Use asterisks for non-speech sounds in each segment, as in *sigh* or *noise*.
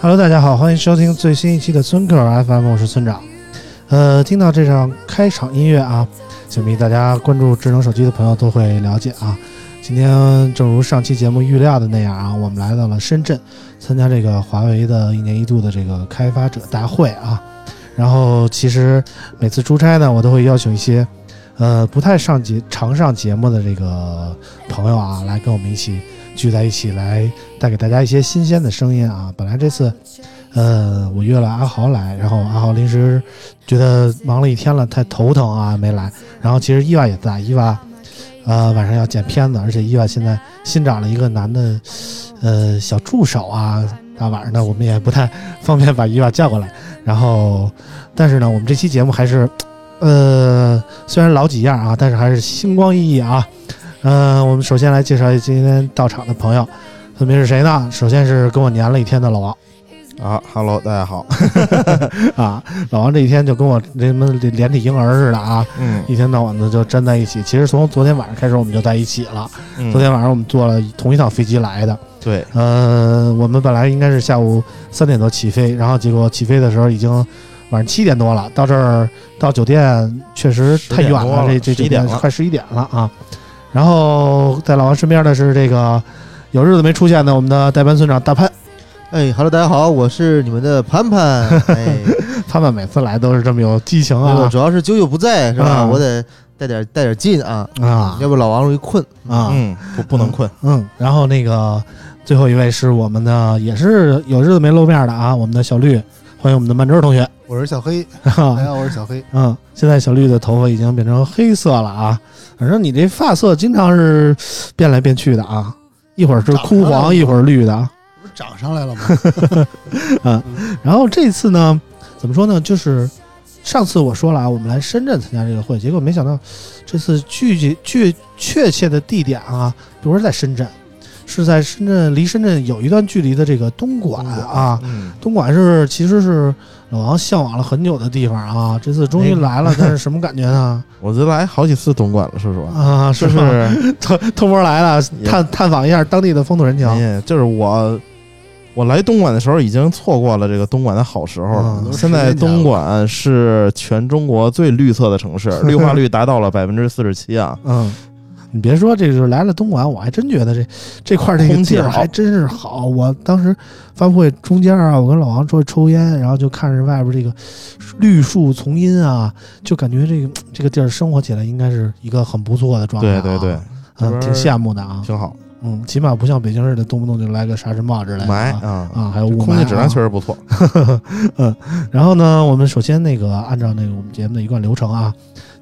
Hello，大家好，欢迎收听最新一期的村口 FM，我是村长。呃，听到这场开场音乐啊，想必大家关注智能手机的朋友都会了解啊。今天正如上期节目预料的那样啊，我们来到了深圳，参加这个华为的一年一度的这个开发者大会啊。然后其实每次出差呢，我都会邀请一些呃不太上节常上节目的这个朋友啊，来跟我们一起聚在一起，来带给大家一些新鲜的声音啊。本来这次。呃，我约了阿豪来，然后阿豪临时觉得忙了一天了，太头疼啊，没来。然后其实伊娃也在，伊娃呃晚上要剪片子，而且伊娃现在新找了一个男的呃小助手啊，大晚上的我们也不太方便把伊娃叫过来。然后，但是呢，我们这期节目还是呃虽然老几样啊，但是还是星光熠熠啊。嗯、我们首先来介绍一下今天到场的朋友，分别是谁呢？首先是跟我黏了一天的老王。啊哈喽，大家好。*laughs* 啊，老王这一天就跟我这什么连体婴儿似的啊，嗯一天到晚的就粘在一起。其实从昨天晚上开始我们就在一起了。嗯，昨天晚上我们坐了同一趟飞机来的。对，呃，我们本来应该是下午三点多起飞，然后结果起飞的时候已经晚上七点多了。到这儿到酒店确实太远10点多了这这酒11点快十一点了啊。然后在老王身边的是这个有日子没出现的我们的代班村长大潘。哎哈喽，大家好，我是你们的潘潘。哎，*laughs* 潘潘每次来都是这么有激情那个啊主要是九九不在是吧？啊我得带点带点劲啊，啊要不老王容易困。啊！嗯，不不能困。嗯，然后那个最后一位是我们的，也是有日子没露面的啊，我们的小绿，欢迎我们的曼周同学。我是小黑，大家啊，好，我是小黑。嗯，现在小绿的头发已经变成黑色了啊，反正你这发色经常是变来变去的啊，一会儿是枯黄，一会儿绿的啊。不是长上来了吗？*laughs* 然后这次呢，怎么说呢？就是上次我说了啊，我们来深圳参加这个会，结果没想到这次具体具确切的地点啊，不是在深圳，是在深圳离深圳有一段距离的这个东莞啊。嗯，东莞是其实是老王向往了很久的地方啊，这次终于来了，但是什么感觉呢？*laughs* 我这来好几次东莞了，说实话。啊，就是不是，偷偷摸来了，探探访一下当地的风土人情。哎就是我，我来东莞的时候已经错过了这个东莞的好时候了。现在东莞是全中国最绿色的城市，绿化率达到了 *laughs* 百分之四十七啊。嗯，你别说，这是来了东莞，我还真觉得这这块儿这个地儿还真是好。我当时发布会中间啊，我跟老王出去抽烟，然后就看着外边这个绿树丛荫啊，就感觉这个这个地儿生活起来应该是一个很不错的状态、啊。对对对，嗯，挺羡慕的啊。挺好，嗯，起码不像北京似的，动不动就来个沙尘暴之类的霾啊。啊啊，还有雾霾、啊，空气质量确实不错。*laughs* 嗯，然后呢，我们首先那个按照那个我们节目的一贯流程啊，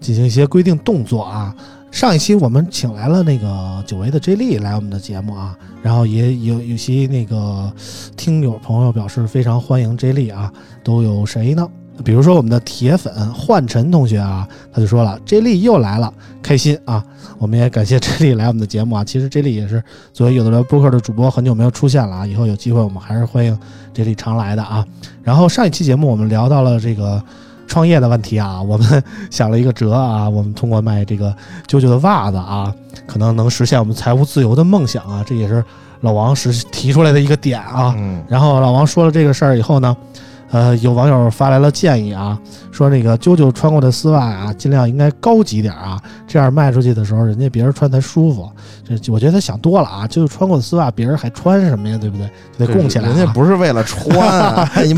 进行一些规定动作啊。上一期我们请来了那个久违的 J 莉来我们的节目啊，然后也有有些那个听友朋友表示非常欢迎 J 莉啊，都有谁呢？比如说我们的铁粉焕晨同学啊，他就说了，J 莉又来了，开心啊！我们也感谢 J 莉来我们的节目啊。其实 J 莉也是作为有的聊播客的主播，很久没有出现了啊。以后有机会我们还是欢迎 J 莉常来的啊。然后上一期节目我们聊到了这个创业的问题啊，我们想了一个辙啊，我们通过卖这个舅舅的袜子啊，可能能实现我们财务自由的梦想啊，这也是老王是提出来的一个点啊。嗯，然后老王说了这个事儿以后呢，呃，有网友发来了建议啊，说那个啾啾穿过的丝袜啊，尽量应该高级点啊，这样卖出去的时候，人家别人穿才舒服。这我觉得他想多了啊，啾啾穿过的丝袜，别人还穿什么呀？对不对？就得供起来、啊。人家不是为了穿不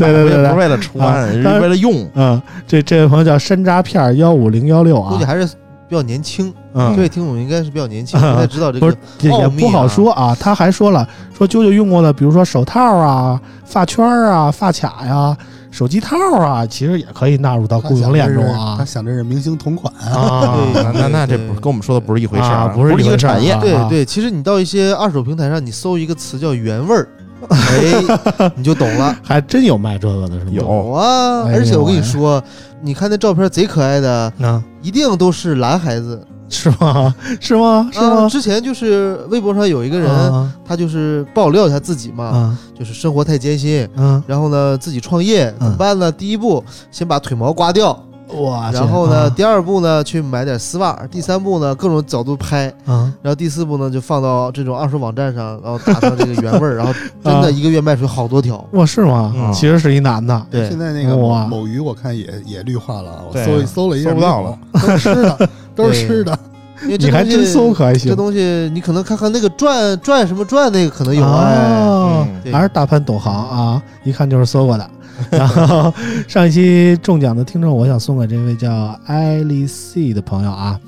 是为了穿，*laughs* 人家为了用。嗯，这这位朋友叫山楂片幺五零幺六啊，估计还是比较年轻。嗯这位听众应该是比较年轻，嗯 *laughs* 不太知道这不是个。奥秘也也不好啊说啊。他还说了，说啾啾用过的，比如说手套啊、发圈啊、发卡呀、手机套啊，其实也可以纳入到供应链中啊他啊。想这是明星同款啊，那那那这不是跟我们说的不是一回事儿啊不是一个产业啊。对对，其实你到一些二手平台上，你搜一个词叫原味儿，哎，你就懂了。*laughs* 还真有卖这个的，是吗？有有啊，而且我跟你喂说，你看那照片贼可爱的，啊，一定都是男孩子。是吗？*laughs* 是吗？是啊，吗？之前就是微博上有一个人，啊他就是爆料他自己嘛，啊就是生活太艰辛，啊！然后呢自己创业怎么办呢？第一步先把腿毛刮掉，哇！然后呢啊第二步呢去买点丝袜，第三步呢各种角度拍，啊，然后第四步呢就放到这种二手网站上，然后打上这个原味儿，*laughs* 然后真的一个月卖出好多条。哇，是吗？嗯其实是一男的。对现，在那个某某鱼我看也也绿化了，我对搜一搜了一下，搜不到了，都是吃的，*laughs* 都是吃的。因为这你还真搜可还行这东西你可能看看那个转转什么转那个可能有哎，哦嗯还是大潘懂行啊，一看就是搜过的。然后 *laughs* 上一期中奖的听众，我想送给这位叫艾丽 C 的朋友啊，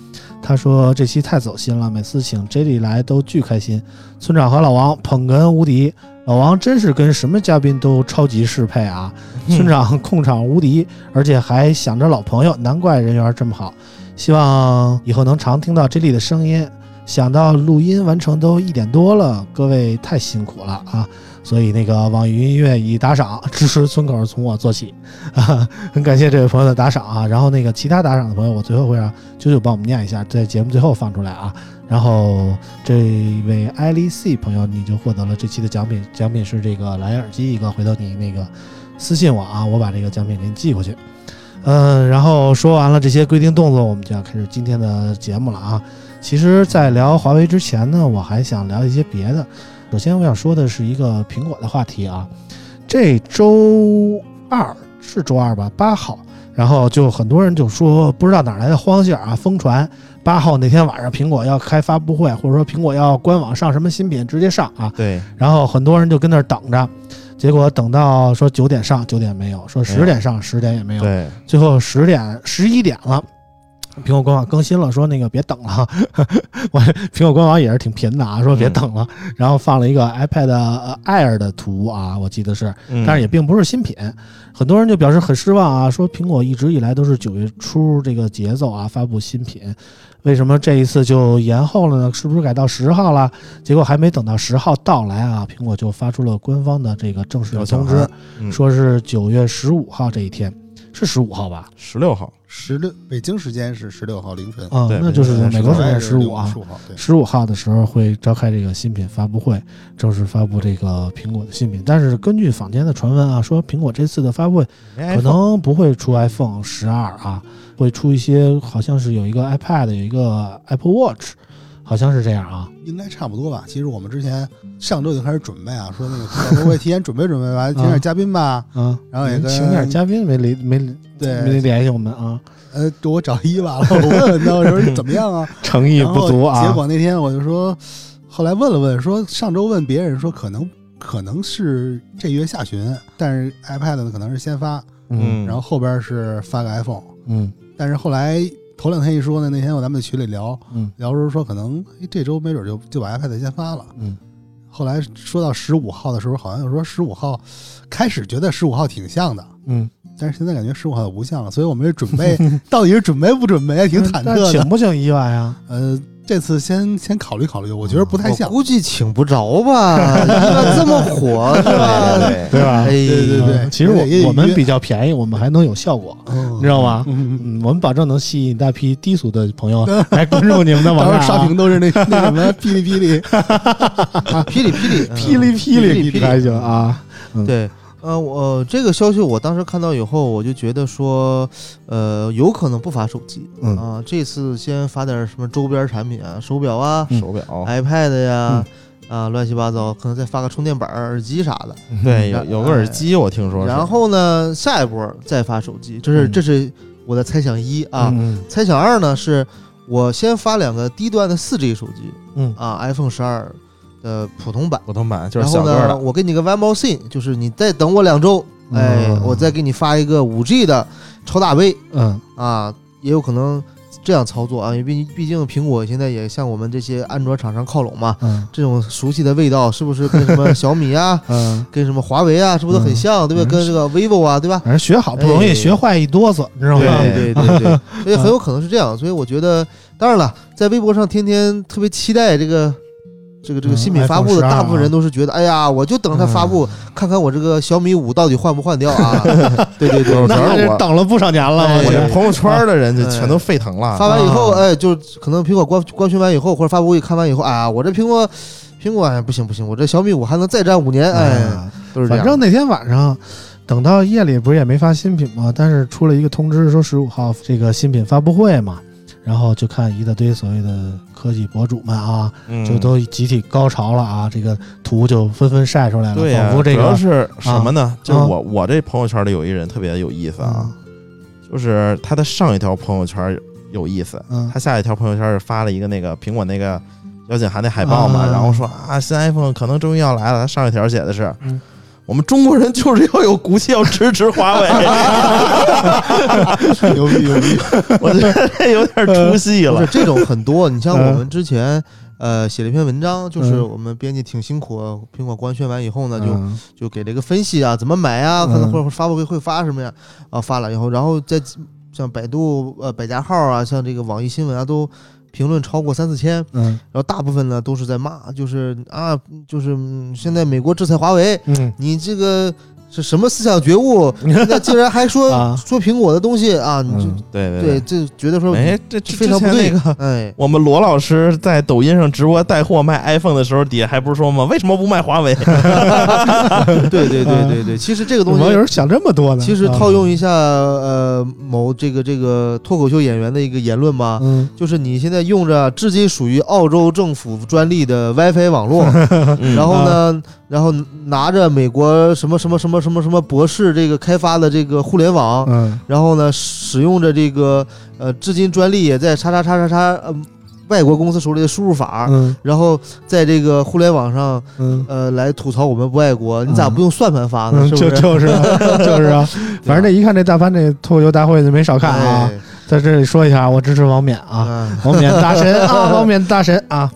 他说这期太走心了，每次请 J 莉来都巨开心，村长和老王捧哏无敌，老王真是跟什么嘉宾都超级适配啊，村长控场无敌，而且还想着老朋友，难怪人缘这么好。希望以后能常听到 J 莉的声音。想到录音完成都一点多了，各位太辛苦了啊！所以那个网易云音乐以打赏支持村口从我做起，啊，*laughs* 很感谢这位朋友的打赏啊。然后那个其他打赏的朋友，我最后会让啾啾帮我们念一下，在节目最后放出来啊。然后这位艾丽 C 朋友，你就获得了这期的奖品，奖品是这个蓝牙耳机一个，回头你那个私信我啊，我把这个奖品给你寄过去。嗯，然后说完了这些规定动作，我们就要开始今天的节目了啊。其实，在聊华为之前呢，我还想聊一些别的。首先，我想说的是一个苹果的话题啊。这周二是周二吧，八号，然后就很多人就说不知道哪来的荒信儿啊，疯传八号那天晚上苹果要开发布会，或者说苹果要官网上什么新品直接上啊。对，然后很多人就跟那儿等着，结果等到说九点上，九点没有；说十点上，十点也没有。对，最后十点十一点了，苹果官网更新了，说那个别等了。*laughs* 我苹果官网也是挺贫的啊，说别等了，然后放了一个 iPad 呃 Air 的图啊，我记得是，嗯。但是也并不是新品。很多人就表示很失望啊，说苹果一直以来都是九月初这个节奏啊发布新品，为什么这一次就延后了呢？是不是改到十号了？结果还没等到十号到来啊，苹果就发出了官方的这个正式的通知，嗯说是九月十五号这一天，是十五号吧？十六号，十六北京时间是十六号凌晨，啊、对那就是美国时间十十五啊。十五号，十五号的时候会召开这个新品发布会，正式发布这个苹果的新品。但是根据坊间的传闻啊，说苹果这次的发布会可能不会出 iPhone 十二啊，会出一些好像是有一个 iPad，有一个 Apple Watch，好像是这样啊。应该差不多吧。其实我们之前上周就开始准备啊，说那个 *laughs* 会不会提前准备准备吧，请点嘉宾吧。啊，然后也跟请点嘉宾没联没没对，联系我们啊，呃，我找伊娃了，我问问他，我说怎么样啊？*laughs* 诚意不足啊。结果那天我就说，后来问了问，说上周问别人说可能可能是这月下旬，但是 iPad 呢可能是先发，嗯然后后边是发个 iPhone，嗯但是后来头两天一说呢，那天我咱们在群里聊嗯聊的时候说可能哎这周没准就就把 iPad 先发了。嗯后来说到十五号的时候，好像又说十五号，开始觉得十五号挺像的，嗯，但是现在感觉十五号不像了，所以我们这准备 *laughs* 到底是准备不准备，还挺忐忑的。请不请意外啊？呃，这次先先考虑考虑，我觉得不太像我。估计请不着吧，*laughs* 这么火是吧？对对吧？哎，对对对嗯其实我我们比较便宜，我们还能有效果，嗯你知道吗？嗯，嗯，我们保证能吸引一大批低俗的朋友 *laughs* 来关注你们的网站刷屏都是那 *laughs* 那什么霹雳霹雳，霹雳霹雳嗯霹雳霹雳，霹雳还行啊。对，呃，我这个消息我当时看到以后，我就觉得说，呃，有可能不发手机嗯啊，这次先发点什么周边产品啊，手表啊、嗯手表，iPad 呀、啊，乱七八糟，可能再发个充电板、耳机啥的。对，有有个耳机，我听说是。然后呢，下一波再发手机，这是嗯这是我的猜想一啊。嗯猜想二呢，是我先发两个低端的四 G 手机嗯啊，iPhone 十二的普通版。普通版就是然后呢，我给你个 One More Thing，就是你再等我两周，哎，嗯我再给你发一个五 G 的超大杯嗯啊，也有可能这样操作啊，因为毕毕竟苹果现在也向我们这些安卓厂商靠拢嘛，嗯这种熟悉的味道是不是跟什么 *laughs* 小米啊，嗯，跟什么华为啊，是不是都很像，对吧？嗯跟这个 vivo 啊，对吧？反正学好不容易，哎学坏一哆嗦，你知道吗？对对对对，*laughs* 所以很有可能是这样。所以我觉得，当然了，在微博上天天特别期待这个。这个这个嗯新品发布的大部分人都是觉得，哎呀，我就等它发布，看看我这个小米五到底换不换掉啊？对 *laughs* 对对，那等了不少年了，哎我这朋友圈的人就哎全都沸腾了。发完以后，啊哎，就可能苹果官官宣完以后，或者发布会看完以后，啊，我这苹果苹果哎不行不行，我这小米五还能再战五年，哎，啊都是这样。反正那天晚上，等到夜里不是也没发新品吗？但是出了一个通知说十五号这个新品发布会嘛，然后就看一大堆所谓的科技博主们啊，嗯就都集体高潮了啊，这个图就纷纷晒出来了，对呀、仿佛这个主要是什么呢？就我我这朋友圈里有一人特别有意思啊，嗯就是他的上一条朋友圈有意思，嗯他下一条朋友圈是发了一个那个苹果那个邀请函那海报嘛，啊然后说啊新 iPhone 可能终于要来了。他上一条写的是。嗯我们中国人就是要有骨气，要支持华为。牛逼牛逼！*laughs* 我觉得这有点出戏了是。这种很多，你像嗯我们之前呃写了一篇文章，就是嗯我们编辑挺辛苦，苹果官宣完以后呢，就嗯就给了一个分析啊，怎么买啊，可能或者发布会会发什么呀，啊发了以后，然后在像百度呃百家号啊，像这个网易新闻啊，都评论超过三四千，嗯。然后大部分呢都是在骂，就是啊，就是嗯现在美国制裁华为，嗯。你这个是什么思想觉悟？现在竟然还说、啊说苹果的东西啊，你就、嗯对对对，这觉得说哎，这这非常不对前那个，哎。我们罗老师在抖音上直播带货卖 iPhone 的时候，底下还不是说吗？为什么不卖华为？*laughs* *laughs* 对对对对对，其实这个东西，网友想这么多呢，其实啊套用一下呃某这个这个脱口秀演员的一个言论吧，嗯就是你现在用着至今属于澳洲政府专利的 WiFi 网络，嗯 *laughs* 然后呢，然后拿着美国什么什么什么什么什么博士这个开发的这个互联网，嗯然后呢，使用着这个呃至今专利也在叉叉叉叉叉呃外国公司手里的输入法，嗯然后在这个互联网上嗯呃来吐槽我们不爱国，你咋嗯不用算盘发呢？嗯，是不？就是就是啊就是啊，*laughs* *laughs* 反正这一看这大潘这脱口秀大会就没少看啊。哎在这里说一下，我支持王冕啊，啊，王冕大神啊，*laughs* 王冕大神啊。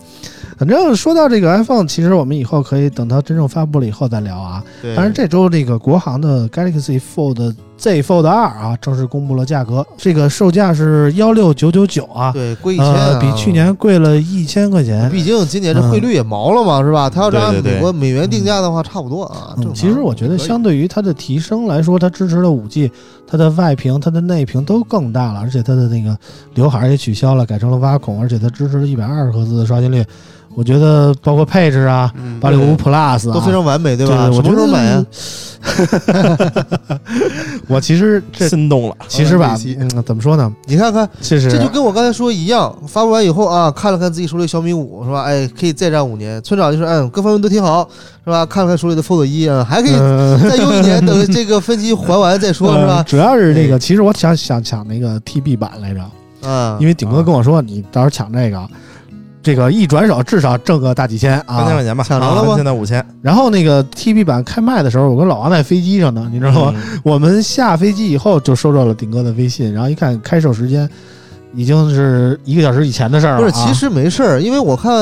反正说到这个 iPhone，其实我们以后可以等它真正发布了以后再聊啊。对，当然，这周这个国行的 Galaxy Fold Z Fold 二啊，正式公布了价格，这个售价是幺六九九九啊，对贵一千、呃，比去。年贵了一千块钱。毕竟今年这汇率也毛了嘛，是吧？它要是按美国美元定价的话，差不多啊。嗯，其实我觉得相对于它的提升来说，它支持了五 G，它的外屏、它的内屏都更大了，而且它的那个刘海儿也取消了，改成了挖孔，而且它支持了一百二十赫兹的刷新率。我觉得包括配置啊，嗯八六五 Plus 啊，都非常完美，对对吧？什我觉得么时候买啊？*laughs* 我其实这心动了。其实吧怎么说呢？你看看，这就跟我刚才说一样，发布完以后啊，看了看自己手里小米五，是吧？哎，可以再战五年。村长就说，嗯，各方面都挺好，是吧？看了看手里的 Fold 一啊，还可以呃再用一年，等 *laughs* 这个分期还完再说，是吧？呃主要是这个，哎其实我想想抢那个 TB 版来着，嗯，因为顶哥跟我说，你到时候抢这个，这个一转手至少挣个大几千啊。三千块钱吧，抢着了吗现在五千，然后那个 TB 版开卖的时候，我跟老王在飞机上呢，你知道吗？嗯 *laughs* 我们下飞机以后就收到了顶哥的微信，然后一看开售时间已经是一个小时以前的事儿了、啊。不是，其实没事儿，因为我看，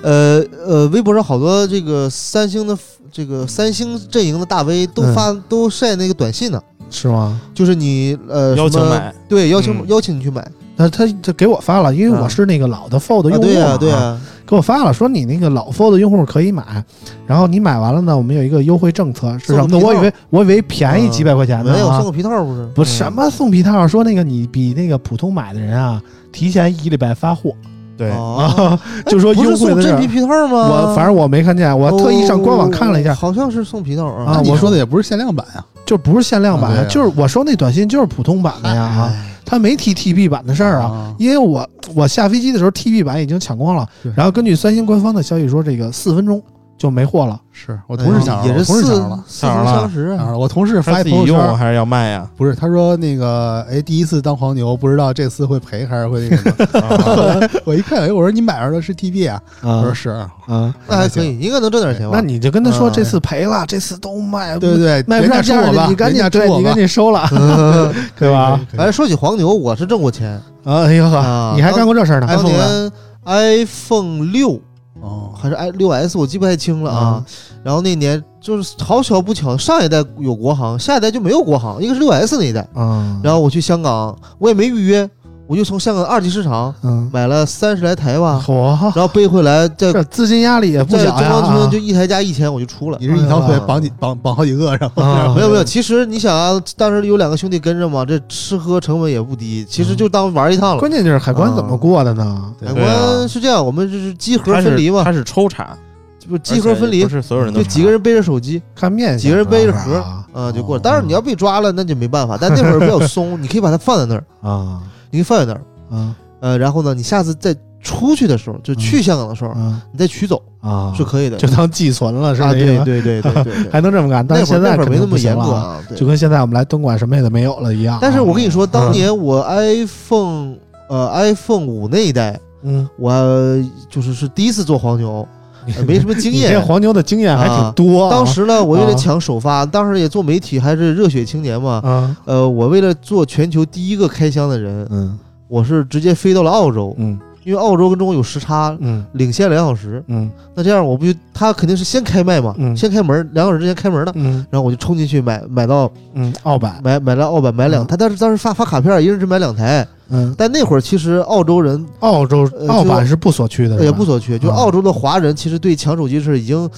呃呃，微博上好多这个三星的这个三星阵营的大 V 都嗯发、都晒那个短信呢，是吗？就是你呃邀请买，对邀请、嗯邀请你去买，那他他给我发了，因为啊我是那个老的 Fold 用啊，户嘛、对呀、对呀、给我发了，说你那个老 Fold 用户可以买，然后你买完了呢，我们有一个优惠政策是什么我以为我以为便宜几百块钱呢、没有啊送个皮套不是？不什么送皮套，说那个你比那个普通买的人啊，提前一礼拜发货对，哦，*laughs* 就说不是优惠送真皮。皮套吗？我反正我没看见，我特意上官网看了一下，哦好像是送皮套啊啊。我说的也不是限量版呀，就不是限量版，啊对啊就是我收那短信就是普通版的呀啊。哎他没提 TB 版的事儿啊。啊，因为我我下飞机的时候 TB 版已经抢光了，然后根据三星官方的消息说，这个四分钟就没货了。是我同事抢着了，也是四四相识我同事发朋友圈，用还是要卖呀？不是他说那个哎，第一次当黄牛，不知道这次会赔还是会那个什么。啊 *laughs* *laughs* 我一看，哎，我说你买着的是 TB 啊？我说啊是，啊，那还可以，应该能挣点钱吧？那你就跟他说嗯这次赔了，这次都卖对对对，卖不上价你赶紧对你赶紧收了，*laughs* 对以哎，说起黄牛，我是挣过钱。啊，哎呦呵啊，你还干过这事儿呢？当 iPhone 年 iPhone 六哦，还是 i 六 S，我记不太清了啊。然后那年就是好巧不巧，上一代有国行，下一代就没有国行，一个是六 S 那一代。嗯，然后我去香港，我也没预约，我就从香港二级市场嗯，买了三十来台吧，嚯，然后背回来，在这资金压力也不在中关村就一台加一千我就出了。你是一条腿啊绑几绑绑好几个，然后啊没有没有，其实你想啊，当时有两个兄弟跟着嘛，这吃喝成本也不低，其实就当玩一趟了。关键就是海关怎么过的呢？海对啊关是这样，我们就是机盒他分离嘛，是他是抽查，不是机盒分离而且不，是所有人都查。就几个人背着手机，看面相几个人背着盒啊。就过。当然你要被抓了，那就没办法。但那会儿比较松，你可以把它放在那儿，啊你放在那儿，啊呃，然后呢，你下次再出去的时候，就去香港的时候，啊你再取走啊，是可以的。就当寄存了，*laughs* 是啊，这意思？对对对对对对，*laughs* 还能这么干？但那会儿是现在肯那会儿没那么行严格啊，啊，对就跟现在我们来东莞什么也都没有了一样啊。但是我跟你说，当年我 iPhone 呃 iPhone 五那一代，嗯，我就是是第一次做黄牛，呃 *laughs* 没什么经验。黄牛的经验还挺啊多啊。当时呢，我为了啊抢首发，当时也做媒体，还是热血青年嘛。啊，呃，我为了做全球第一个开箱的人，嗯我是直接飞到了澳洲，嗯因为澳洲跟中国有时差，嗯领先两小时。嗯那这样我不就他肯定是先开卖嘛，嗯先开门，两小时之前开门的。嗯然后我就冲进去买，买到嗯，澳版，买买了澳版，买两嗯台。但是当时发发卡片，一人只买两台。嗯，但那会儿其实澳洲人澳洲呃澳版是不锁区的，也不锁区，就啊澳洲的华人其实对抢手机是已经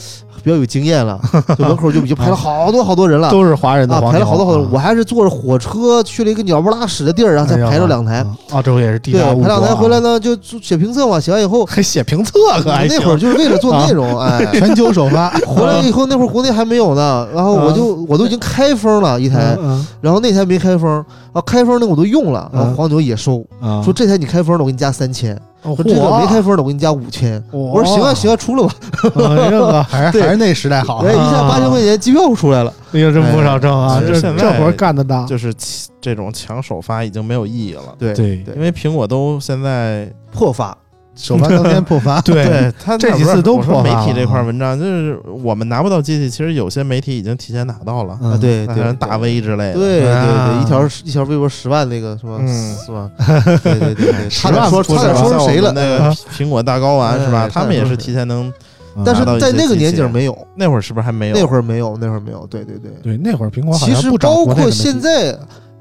比较有经验了，*laughs* 就门口就已经排了好多好多人了。都是华人的啊，排了好多好多我还是坐着火车去了一个鸟不拉屎的地儿，然后才排了两台。啊澳洲也是地对，大物博啊，排两台回来呢，就写评测嘛，写完以后，还写评测可还那会儿就是为了做内容，哎，*laughs* 全球首发，回来以后那会儿国内还没有呢，然后我就我都已经开封了一台，嗯然后那台没开封，啊，开封那我都用了，然后嗯。黄牛也收，嗯啊，说这台你开封了，我给你加三千，哦说这个没开封的，我给你加五千。我我说行啊行啊，出了吧，哎这个对还是还是那时代好哎，。一下啊八千块钱机票出来了。哎呀，真不少挣啊！这现在这活儿干的大，就是其这种抢首发已经没有意义了，对对因为苹果都现在破发，首发当天破发，*laughs* 对对他这那几次都说破发媒体这块啊文章，就是我们拿不到机器，其实有些媒体已经提前拿到了，嗯啊，对对，大 V 之类的，对对啊对，一条一条微博十万那个是吧？*laughs* 嗯是吧？对对对对，10差点说差点说像我是谁了？那个 *laughs* 苹果大睾丸是吧？哎他们也是提前能，但是在那个年景没有，那会儿是不是还没有？那会儿没有，那会儿没有。对对对，对那会儿苹果好其实像不包括现在，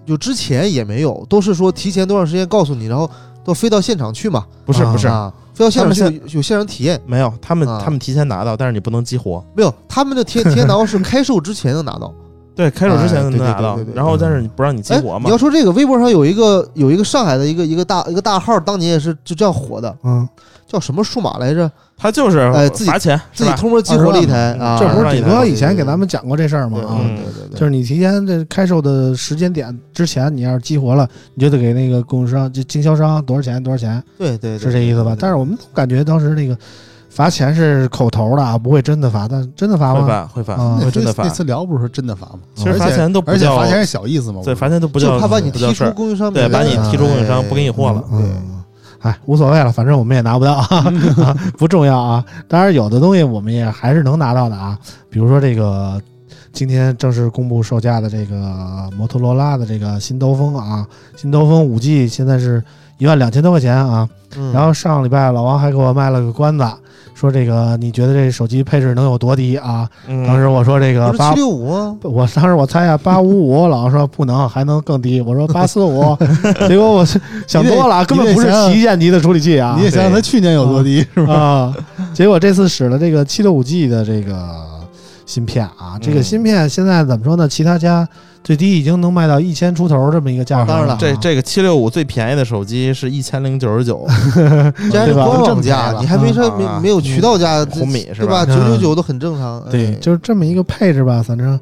就之前也没有，都是说提前多长时间告诉你，然后都飞到现场去嘛。啊不是不是啊，飞到现场去有有现场体验，没有，他们啊他们提前拿到，但是你不能激活。没有他们的提提前拿到是开售之前能拿到。对，开售之前能拿到然后但是你不让你激哎，活嘛你要？说这个，微博上有一个有一个上海的一个一个大一个大号，当年也是就这样火的，嗯，叫什么数码来着？他就是呃自己罚钱，自己偷摸激活了一台嗯啊！这不是顶哥以前给咱们讲过这事儿吗？啊，嗯对对对，就是你提前这开售的时间点之前，你要是激活了，你就得给那个供应商、就经销商多少钱多少钱，对对对是这意思吧？但是我们感觉当时那个罚钱是口头的啊，不会真的罚，但真的罚会吗？罚会罚啊会真的罚那。次聊不是说真的罚吗？其实罚钱都不而且叫罚钱是小意思嘛。对，罚钱都不叫就怕把你踢出供应商对，把你踢出供应商，不给你货了。嗯，哎，无所谓了，反正我们也拿不到啊，*laughs* 不重要啊。当然，有的东西我们也还是能拿到的啊，比如说这个今天正式公布售价的这个摩托罗拉的这个新兜风啊，新兜风五 G 现在是一万两千多块钱啊。嗯然后上礼拜老王还给我卖了个关子，说这个你觉得这手机配置能有多低啊？嗯当时我说这个八六五？我当时我猜啊，八五五，*laughs* 老王说不能，还能更低。我说八四五，*laughs* 结果我想多了，根本不是旗舰级的处理器啊你也想想它去年有多低是吧？啊！结果这次使了这个七六五 G 的这个芯片啊，这个嗯芯片现在怎么说呢？其他家最低已经能卖到一千出头这么一个价格。当然了这这个七六五最便宜的手机是一千零九十九，*laughs* 这还是官网这么便宜价，你还没说啊没没有渠道价，红米是对吧？九九嗯九都很正常。对，哎就是这么一个配置吧，反正。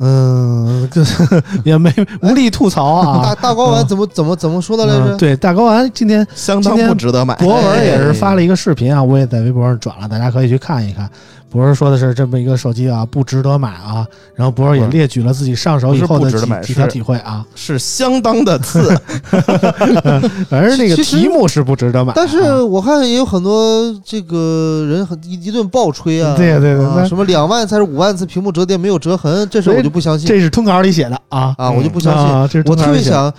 嗯，这 *laughs* 也没无力吐槽大啊。*laughs* 大大睾丸怎么怎么怎么说的来着？嗯对，大睾丸今天相当不值得买。博文也是发了一个视频啊，我也在微博上转了，大家可以去看一看。博士说的是这么一个手机啊，不值得买啊。然后博士也列举了自己上手以后的不是不值得买几几条体会啊。是相当的次，*laughs* 反正那个题目是不值得买啊，但是我看也有很多这个人很一一顿暴吹啊，对对对啊什么两万才是五万次屏幕折叠没有折痕，这事儿我就不相信这是通稿里写的啊啊，我就不相信。啊，这是我。特别想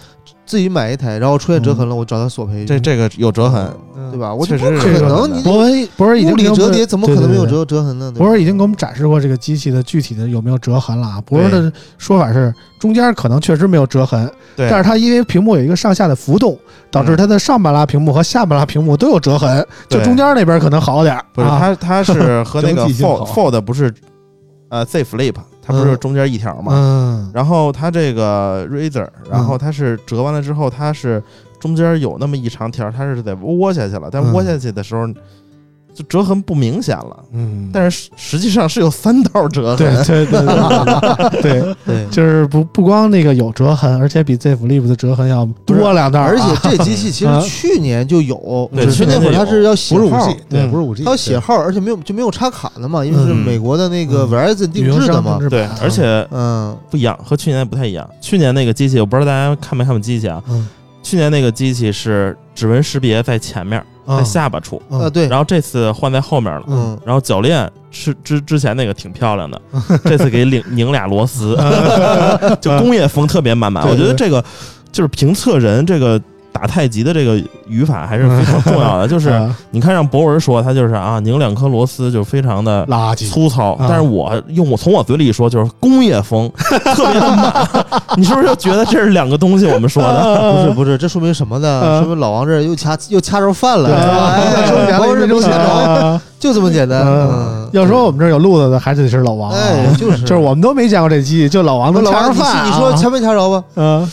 自己买一台，然后出现折痕了，我找他索赔，这这个有折痕，嗯对吧？我就确实不可能，你博文博文已经折叠怎么可能没有？折折痕呢？对吧博文已经给我们展示过这个机器的具体的有没有折痕了啊。博文的说法是，中间可能确实没有折痕，对，但是它因为屏幕有一个上下的浮动，导致它的上半拉屏幕和下半拉屏幕都有折痕，就中间那边可能好点儿。不是啊它它是和那个 *laughs* Fold Fold 不是呃 Z Flip，它不是嗯。中间一条嘛？嗯。然后它这个 Razer，然后它是折完了之后，它是中间有那么一长条，它是得窝下去了，但嗯。窝下去的时候就折痕不明显了。嗯，但是实际上是有三道折痕，对对对对对，*laughs* 对。就是不不光那个有折痕，而且比 Z Flip 的折痕要多两道啊，而且这机器其 *laughs* 啊实去年就有，对只是那会儿它是要写号不是五 G，，对，嗯不是五 G，它要写号，而且没有就没有插卡的嘛，因为是嗯美国的那个嗯 Verizon 定制的嘛对而且嗯，不一样，和去年不太一样。去年那个机器，我不知道大家看没看过机器啊？嗯去年那个机器是指纹识别在前面，在嗯。下巴处，嗯。啊对，然后这次换在后面了。嗯，然后铰链是之之前那个挺漂亮的，*laughs* 这次给拧拧俩螺丝，*laughs* 就工业风特别满满。对。我觉得这个就是评测人这个打太极的这个语法还是非常重要的。*laughs* 就是啊你看让博文说他就是啊拧两颗螺丝就非常的垃圾，粗糙，啊但是我用我从我嘴里说就是工业风，*laughs* 特别的满。你是不是就觉得这是两个东西？我们说的，*laughs* 不是不是，这说明什么呢？嗯说明老王这儿又掐又掐着饭了，对是就这么简单。嗯嗯，要说我们这儿有路子的，还得是老王啊。哎，就是就是我们都没见过这机，就老王能老王，你掐着饭啊。你说掐没掐着吧？嗯，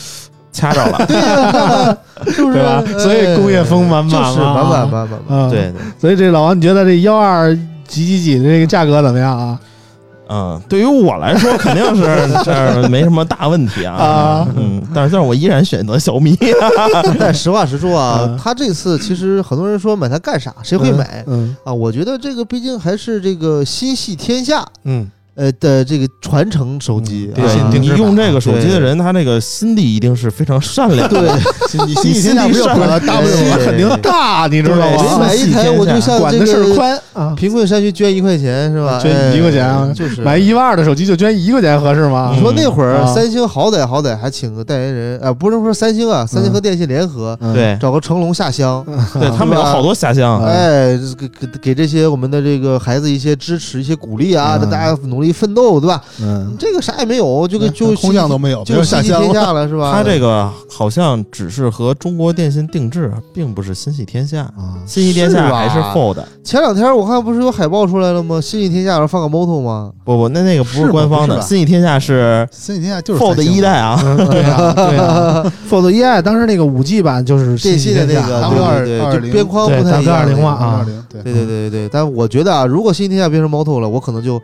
掐着了。*laughs* 对呀，是不是对吧？所以工业风满满就嘛是满满满满满。嗯，对，所以这老王，你觉得这幺二几几几的这个价格怎么样啊？嗯，对于我来说肯定是 *laughs* 这没什么大问题啊。啊嗯，但是但是我依然选择小米。*laughs* 但实话实说啊嗯，他这次其实很多人说买它干啥？谁会买嗯啊？我觉得这个毕竟还是这个心系天下嗯呃的这个传承手机嗯。啊电信定制版你用这个手机的人，他那个心地一定是非常善良 *laughs* 的。对，你心里现在没有可能大不心了对肯定大，你知道吗？买一台我就像这管的事宽啊，贫困山区捐一块钱是吧？捐一块钱啊哎就是买一万二的手机就捐一块钱合适吗？你说那会儿啊三星好歹好歹还请个代言人，啊，不是说三星啊，三星和电信联合嗯对找个成龙下乡，对，他们有好多下乡。嗯哎，给给给这些我们的这个孩子一些支持、一些鼓励啊，嗯让大家努力奋斗，对吧？嗯这个啥也没有，就跟就空降都没有，就心系下。天下了，是吧？他这个好像只是和中国电信定制，并不是心系天下。啊，心系天下还是 Fold？前两天我看不是有海报出来了吗？心系天下上放个 moto 吗？不不，那那个不是官方的，不是吧心系天下是心系天下就是 Fold 一代啊。嗯对啊 *laughs* 对啊，Fold 一代当时那个五 G 版就是电信的那个他们二对对二零对边框不太一样。220嘛啊二零对对对对对对，但我觉得啊，如果新天下变成 moto 了，我可能就。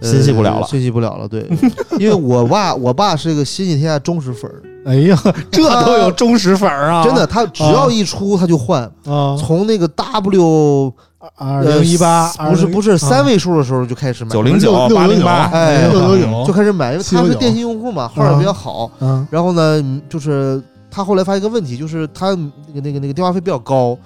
呃心系不了了心系不了了。对，*laughs* 因为我爸，我爸是个新系天下忠实粉儿，哎呀，*laughs* 这都有忠实粉儿啊！真的，他只要一出他就换，啊，从那个 W 二零一八不是不是三位数的时候就开始买，九零九六八零八，哎六九九就开始买，因为他是电信用户嘛，号儿也比较好。嗯然后呢，嗯就是他后来发现一个问题，就是他那个那个那个电话费比较高，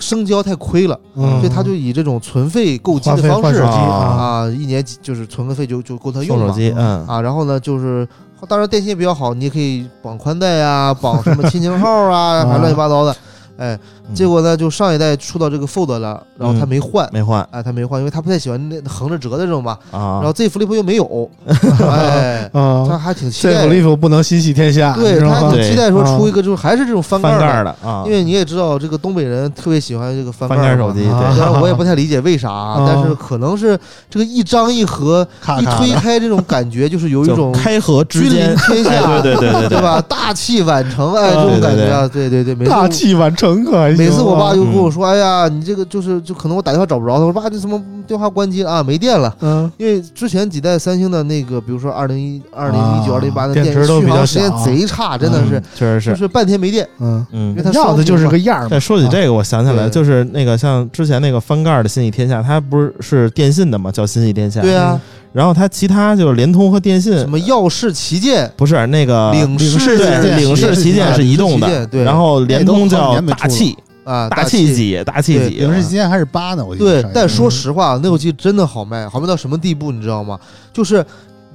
升交太亏了，嗯，所以他就以这种存费购机的方式费换手机啊啊，一年就是存个费就就够他用嘛。送手机，嗯，啊，然后呢，就是当然电信也比较好，你也可以绑宽带啊，绑什么亲情号啊，*laughs* 还乱七八糟的。哎，嗯。结果呢，就上一代出到这个 Fold 了，然后他嗯没换，没换。哎，他没换，因为他不太喜欢那横着折的这种吧。啊。然后 Z Flip 又没有，*laughs* 哎，他啊，还挺期这待 Flip 不能心系天下，对他期待说出一个就是还是这种翻盖翻盖儿的啊，因为你也知道这个东北人特别喜欢这个翻翻盖手机，啊对，虽然我也不太理解为啥，*laughs* 啊。但是可能是这个一张一合一推开，这种感觉就是有一种开合之君临间，天下，哎对对对对对？吧？大器晚成，哎，这种感觉啊，对对对，没错。大器晚成乘可还行啊每次我爸就跟我说：“哎呀，你这个就是就可能我打电话找不着他。”我说：“爸，你怎么电话关机了啊？没电了。”嗯因为之前几代三星的那个，比如说二零一、二零一九、啊二零一八的电电池都比较续航时间贼差，真的是嗯确实是，就是是半天没电。嗯，嗯因为。它要的就是个样儿嘛。但说起这个，我想起来，对就是那个像之前那个翻盖儿的新喜天下，它不是是电信的嘛，叫新喜天下。对啊，然后它其他就是联通和电信，什么耀世旗舰、不是那个领世事旗舰。对领事旗舰是移动的。对，然后联通叫大气啊，大气。气几大气对几，影视期间还是八呢，我记得对但说实话，那手机真的好卖，好卖到什么地步，你知道吗？就是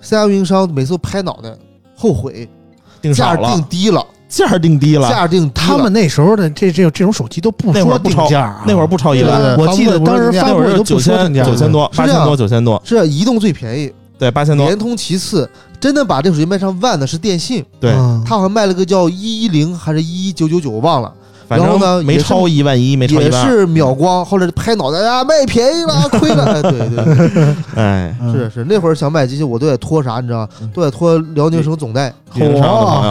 三家运营商每次都拍脑袋，后悔。价定，低了，价定低了，价定低了。他们那时候的这这这种手机都不说那会不超定价啊，那会儿不超一万，我记得当时发那会儿是九布会都不说千九千多，八千多九千多，是移动最便宜，对八千多，联通其次，真的把这手机卖上万的是电信，对，嗯他好像卖了个叫一一零还是一一九九九，我忘了，反然后呢没超一万一，没超一万二，也是秒光，后来拍脑袋啊，卖便宜了，*laughs* 亏了，哎，对对对，哎，嗯。是是，那会儿想买机器，我都得托啥，你知道？都得托辽宁省总代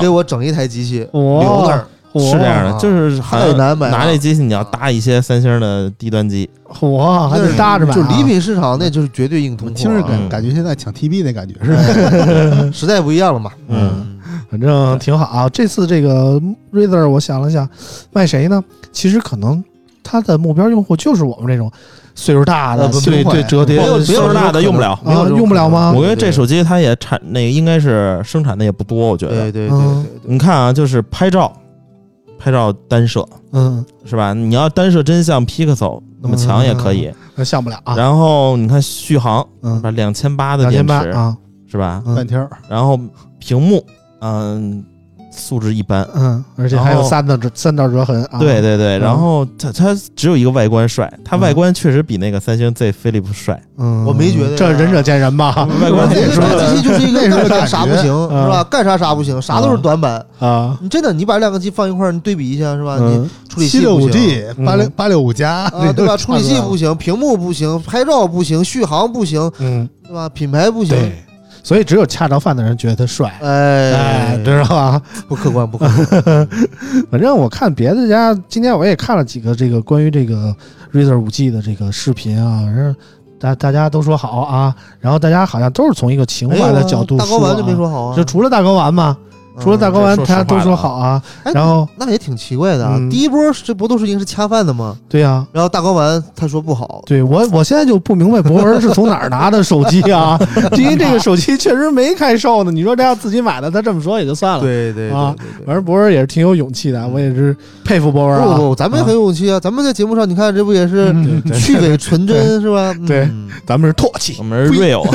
给我整一台机器，留那儿，是这样的，就是太难买。拿这机器你要搭一些三星的低端机，�哇，还得搭着买啊，就礼品市场那就是绝对硬通货听着感嗯感觉现在抢 TB 那感觉是。时代不一样了嘛。嗯，反正挺好啊。这次这个 Razer，我想了想，卖谁呢？其实可能他的目标用户就是我们这种岁数大的对对折叠没有岁数大的用不了。用不了吗我觉得这手机它也产那个应该是生产的也不多，我觉得。对对对嗯对对你看啊，就是拍照，拍照单摄嗯，是吧？你要单摄真像 Pixel 那么强也可以。那像不了啊，然后你看续航，嗯，把两千八的电池八啊，是吧？嗯半天儿然后屏幕，嗯，素质一般。嗯，而且还有三道折三道折痕啊，对对对，嗯。然后它它只有一个外观帅，它嗯外观确实比那个三星 Z Flip 帅。嗯，我没觉得这仁者见仁吧，*laughs* 外观这也说机器就是一个干啥啥不行，*laughs* 嗯。是吧？干啥啥不行，啥都是短板。啊，你真的，你把两个机放一块儿，你对比一下，是吧？你嗯，处理七六五器不行。G 八六嗯。八六五加啊，对吧？处理器 *laughs* 不行，行，屏幕不行，拍照不行，续航不行，嗯，对吧？品牌不行，对，所以只有恰着饭的人觉得他帅，哎哎，，知道吧？不客观，不客观。*laughs* 反正我看别的家，今天我也看了几个这个关于这个 Razer 五 G 的这个视频啊，然后大大家都说好啊，然后大家好像都是从一个情怀的角度大高丸就没啊，说好啊，就除了大哥丸嘛，除了大睾丸，大家都说好啊，哎然后那也挺奇怪的。第一波这不都是已经是恰饭的吗？对呀、然后大睾丸他说不好，对我，我现在就不明白博文是从哪儿拿的手机啊？*laughs* 因为这个手机确实没开售呢。你说这要自己买的，他这么说也就算了。对对啊。反正博文也是挺有勇气的，我也是佩服博文啊。不不，咱们也很有勇气啊！咱们在节目上，你看这不也是嗯去伪纯真 *laughs* 是吧？对嗯咱们是唾弃我。们是 real，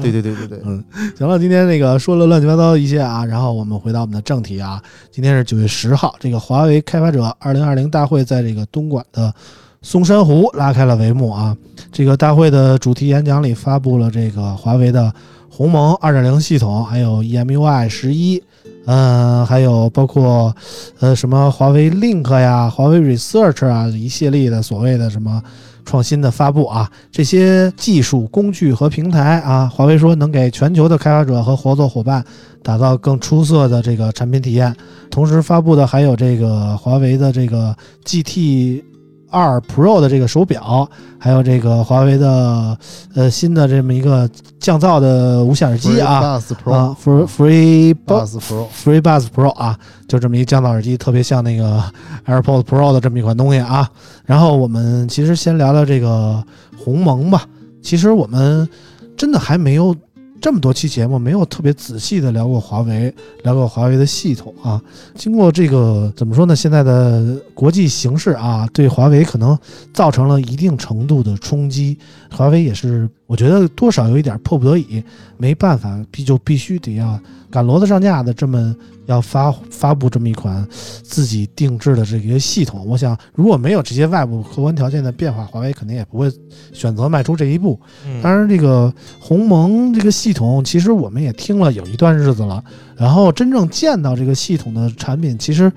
对对对对对，*laughs* 嗯，行了，今天那个说了乱七八糟一些啊，然后我们回到我们的正题啊。今天是九月十号，这个华为开发者二零二零大会在这个东莞的松山湖拉开了帷幕啊。这个大会的主题演讲里发布了这个华为的鸿蒙二点零系统，还有 EMUI 十一，嗯，还有包括呃什么华为 Link 呀、华为 Research 啊一系列的所谓的什么。创新的发布啊，这些技术工具和平台啊，华为说能给全球的开发者和合作伙伴打造更出色的这个产品体验。同时发布的还有这个华为的这个 GT 二 Pro 的这个手表，还有这个华为的呃新的这么一个降噪的无线耳机啊 Pro 啊，Free Free Buds Buzz Pro Free Buds Pro 啊，就这么一降噪耳机，特别像那个 *laughs* AirPods Pro 的这么一款东西啊。然后我们其实先聊聊这个鸿蒙吧。其实我们真的还没有这么多期节目，没有特别仔细的聊过华为，聊过华为的系统啊。经过这个怎么说呢？现在的国际形势啊，对华为可能造成了一定程度的冲击。华为也是，我觉得多少有一点迫不得已，没办法，必就必须得要赶骡子上架的这么要发发布这么一款自己定制的这个系统。我想，如果没有这些外部客观条件的变化，华为肯定也不会选择迈出这一步。当然，这个鸿蒙这个系统，其实我们也听了有一段日子了。然后真正见到这个系统的产品，其实，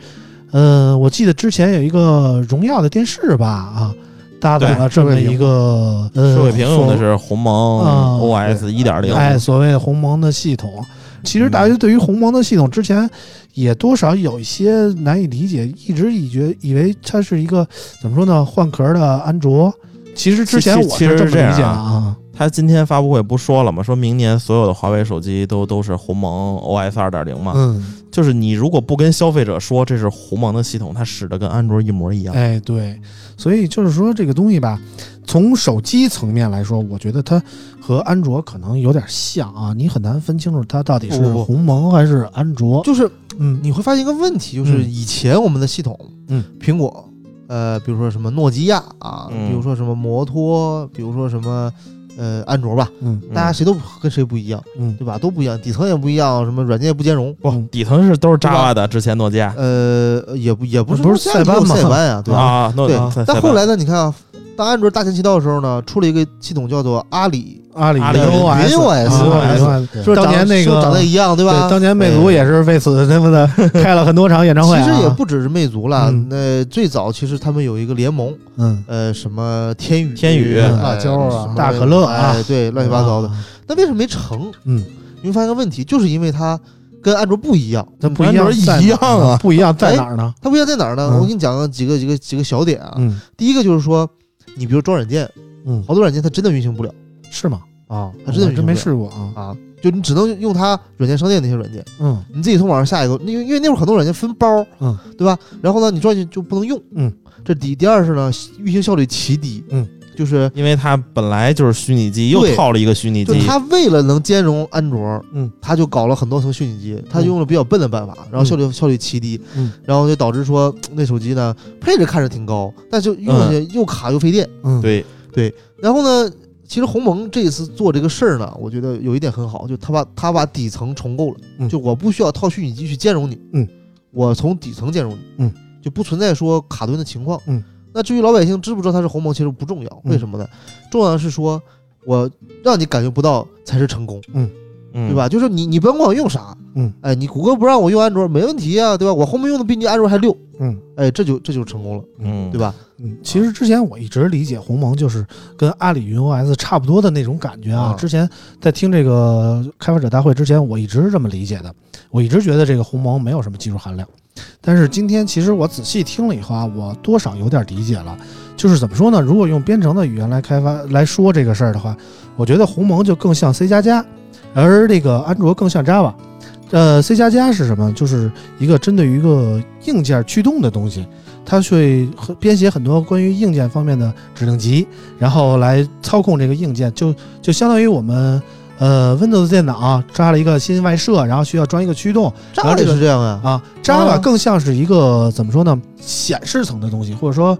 呃，我记得之前有一个荣耀的电视吧，啊，搭载了这么一个呃，社会屏用的是鸿蒙啊 OS 一点零，哎，所谓鸿蒙的系统。其实大家对于鸿蒙的系统之前也多少有一些难以理解，一直以觉以为它是一个怎么说呢，换壳的安卓。其实之前我是这么理解的啊，他今天发布会不说了吗？说明年所有的华为手机都都是鸿蒙 OS 二点零嘛。嗯，就是你如果不跟消费者说这是鸿蒙的系统，它使得跟安卓一模一样。哎，对，所以就是说这个东西吧，从手机层面来说，我觉得它和安卓可能有点像啊，你很难分清楚它到底是鸿蒙还是安卓。就是嗯你会发现一个问题，就是嗯以前我们的系统，嗯，苹果，呃，比如说什么诺基亚啊，嗯比如说什么摩托，比如说什么呃安卓吧，嗯。嗯大家谁都跟谁不一样，嗯。对吧？都不一样，底层也不一样，什么软件也不兼容，不嗯，底层是都是 Java 的，之前诺基亚呃，也不也不是不是塞班嘛塞班啊，对吧？啊，对但后来呢，你看啊，当安卓大行其道的时候呢，出了一个系统叫做阿里，阿里阿里云 OS，云 OS 啊云 OS 对是当年那个长得一样，对吧？当年魅族也是为此他妈的 *laughs* 开了很多场演唱会啊。其实也不只是魅族了，嗯那最早其实他们有一个联盟，嗯，呃，什么天宇、天宇哎辣椒啊大可乐啊哎对，乱七八糟的。啊，那为什么没成？嗯，你会发现个问题，就是因为它跟安卓不一样。那不一样安卓在哪儿一样啊 *laughs* 不一样在哪儿呢？它不一样在哪儿呢？嗯我给你讲几个几个几个小点啊。嗯第一个就是说，你比如装软件，嗯，好多软件它真的运行不了是吗？啊，还真的我真没试过啊。啊，就你只能用它软件商店那些软件，嗯。你自己从网上下一个，因为因为那会儿很多软件分包，嗯，对吧？然后呢，你装进去就不能用，嗯，这第第二是呢，运行效率极低，嗯，就是因为它本来就是虚拟机，又套了一个虚拟机。就它为了能兼容安卓，嗯，它就搞了很多层虚拟机，它嗯。用了比较笨的办法，然后效率效率极低，嗯，然后就导致说那手机呢配置看着挺高，但就用上去又卡又费电。嗯，对。对，然后呢，其实鸿蒙这一次做这个事儿呢，我觉得有一点很好，就他把他把底层重构了，嗯。就我不需要套虚拟机去兼容你，嗯，我从底层兼容你，嗯，就不存在说卡顿的情况，嗯。那至于老百姓知不知道它是鸿蒙，其实不重要，嗯。为什么呢？重要的是说我让你感觉不到才是成功，嗯，对？吧？就是你你甭管我用啥，嗯，哎，你谷歌不让我用安卓没问题啊，对吧？我后面用的比你安卓还溜，嗯哎，这就这就成功了，嗯，对吧？嗯，其实之前我一直理解鸿蒙就是跟阿里云 OS 差不多的那种感觉啊。啊之前在听这个开发者大会之前，我一直是这么理解的。我一直觉得这个鸿蒙没有什么技术含量，但是今天其实我仔细听了以后啊，我多少有点理解了。就是怎么说呢？如果用编程的语言来开发来说这个事儿的话，我觉得鸿蒙就更像 C 加加，而这个安卓更像 Java。呃，C 加加是什么？就是一个针对于一个硬件驱动的东西，它会编写很多关于硬件方面的指令集，然后来操控这个硬件，就就相当于我们呃 Windows 电脑扎了一个新外设，然后需要装一个驱动 Java 是这样啊，啊，Java 更像是一个怎么说呢？显示层的东西，或者说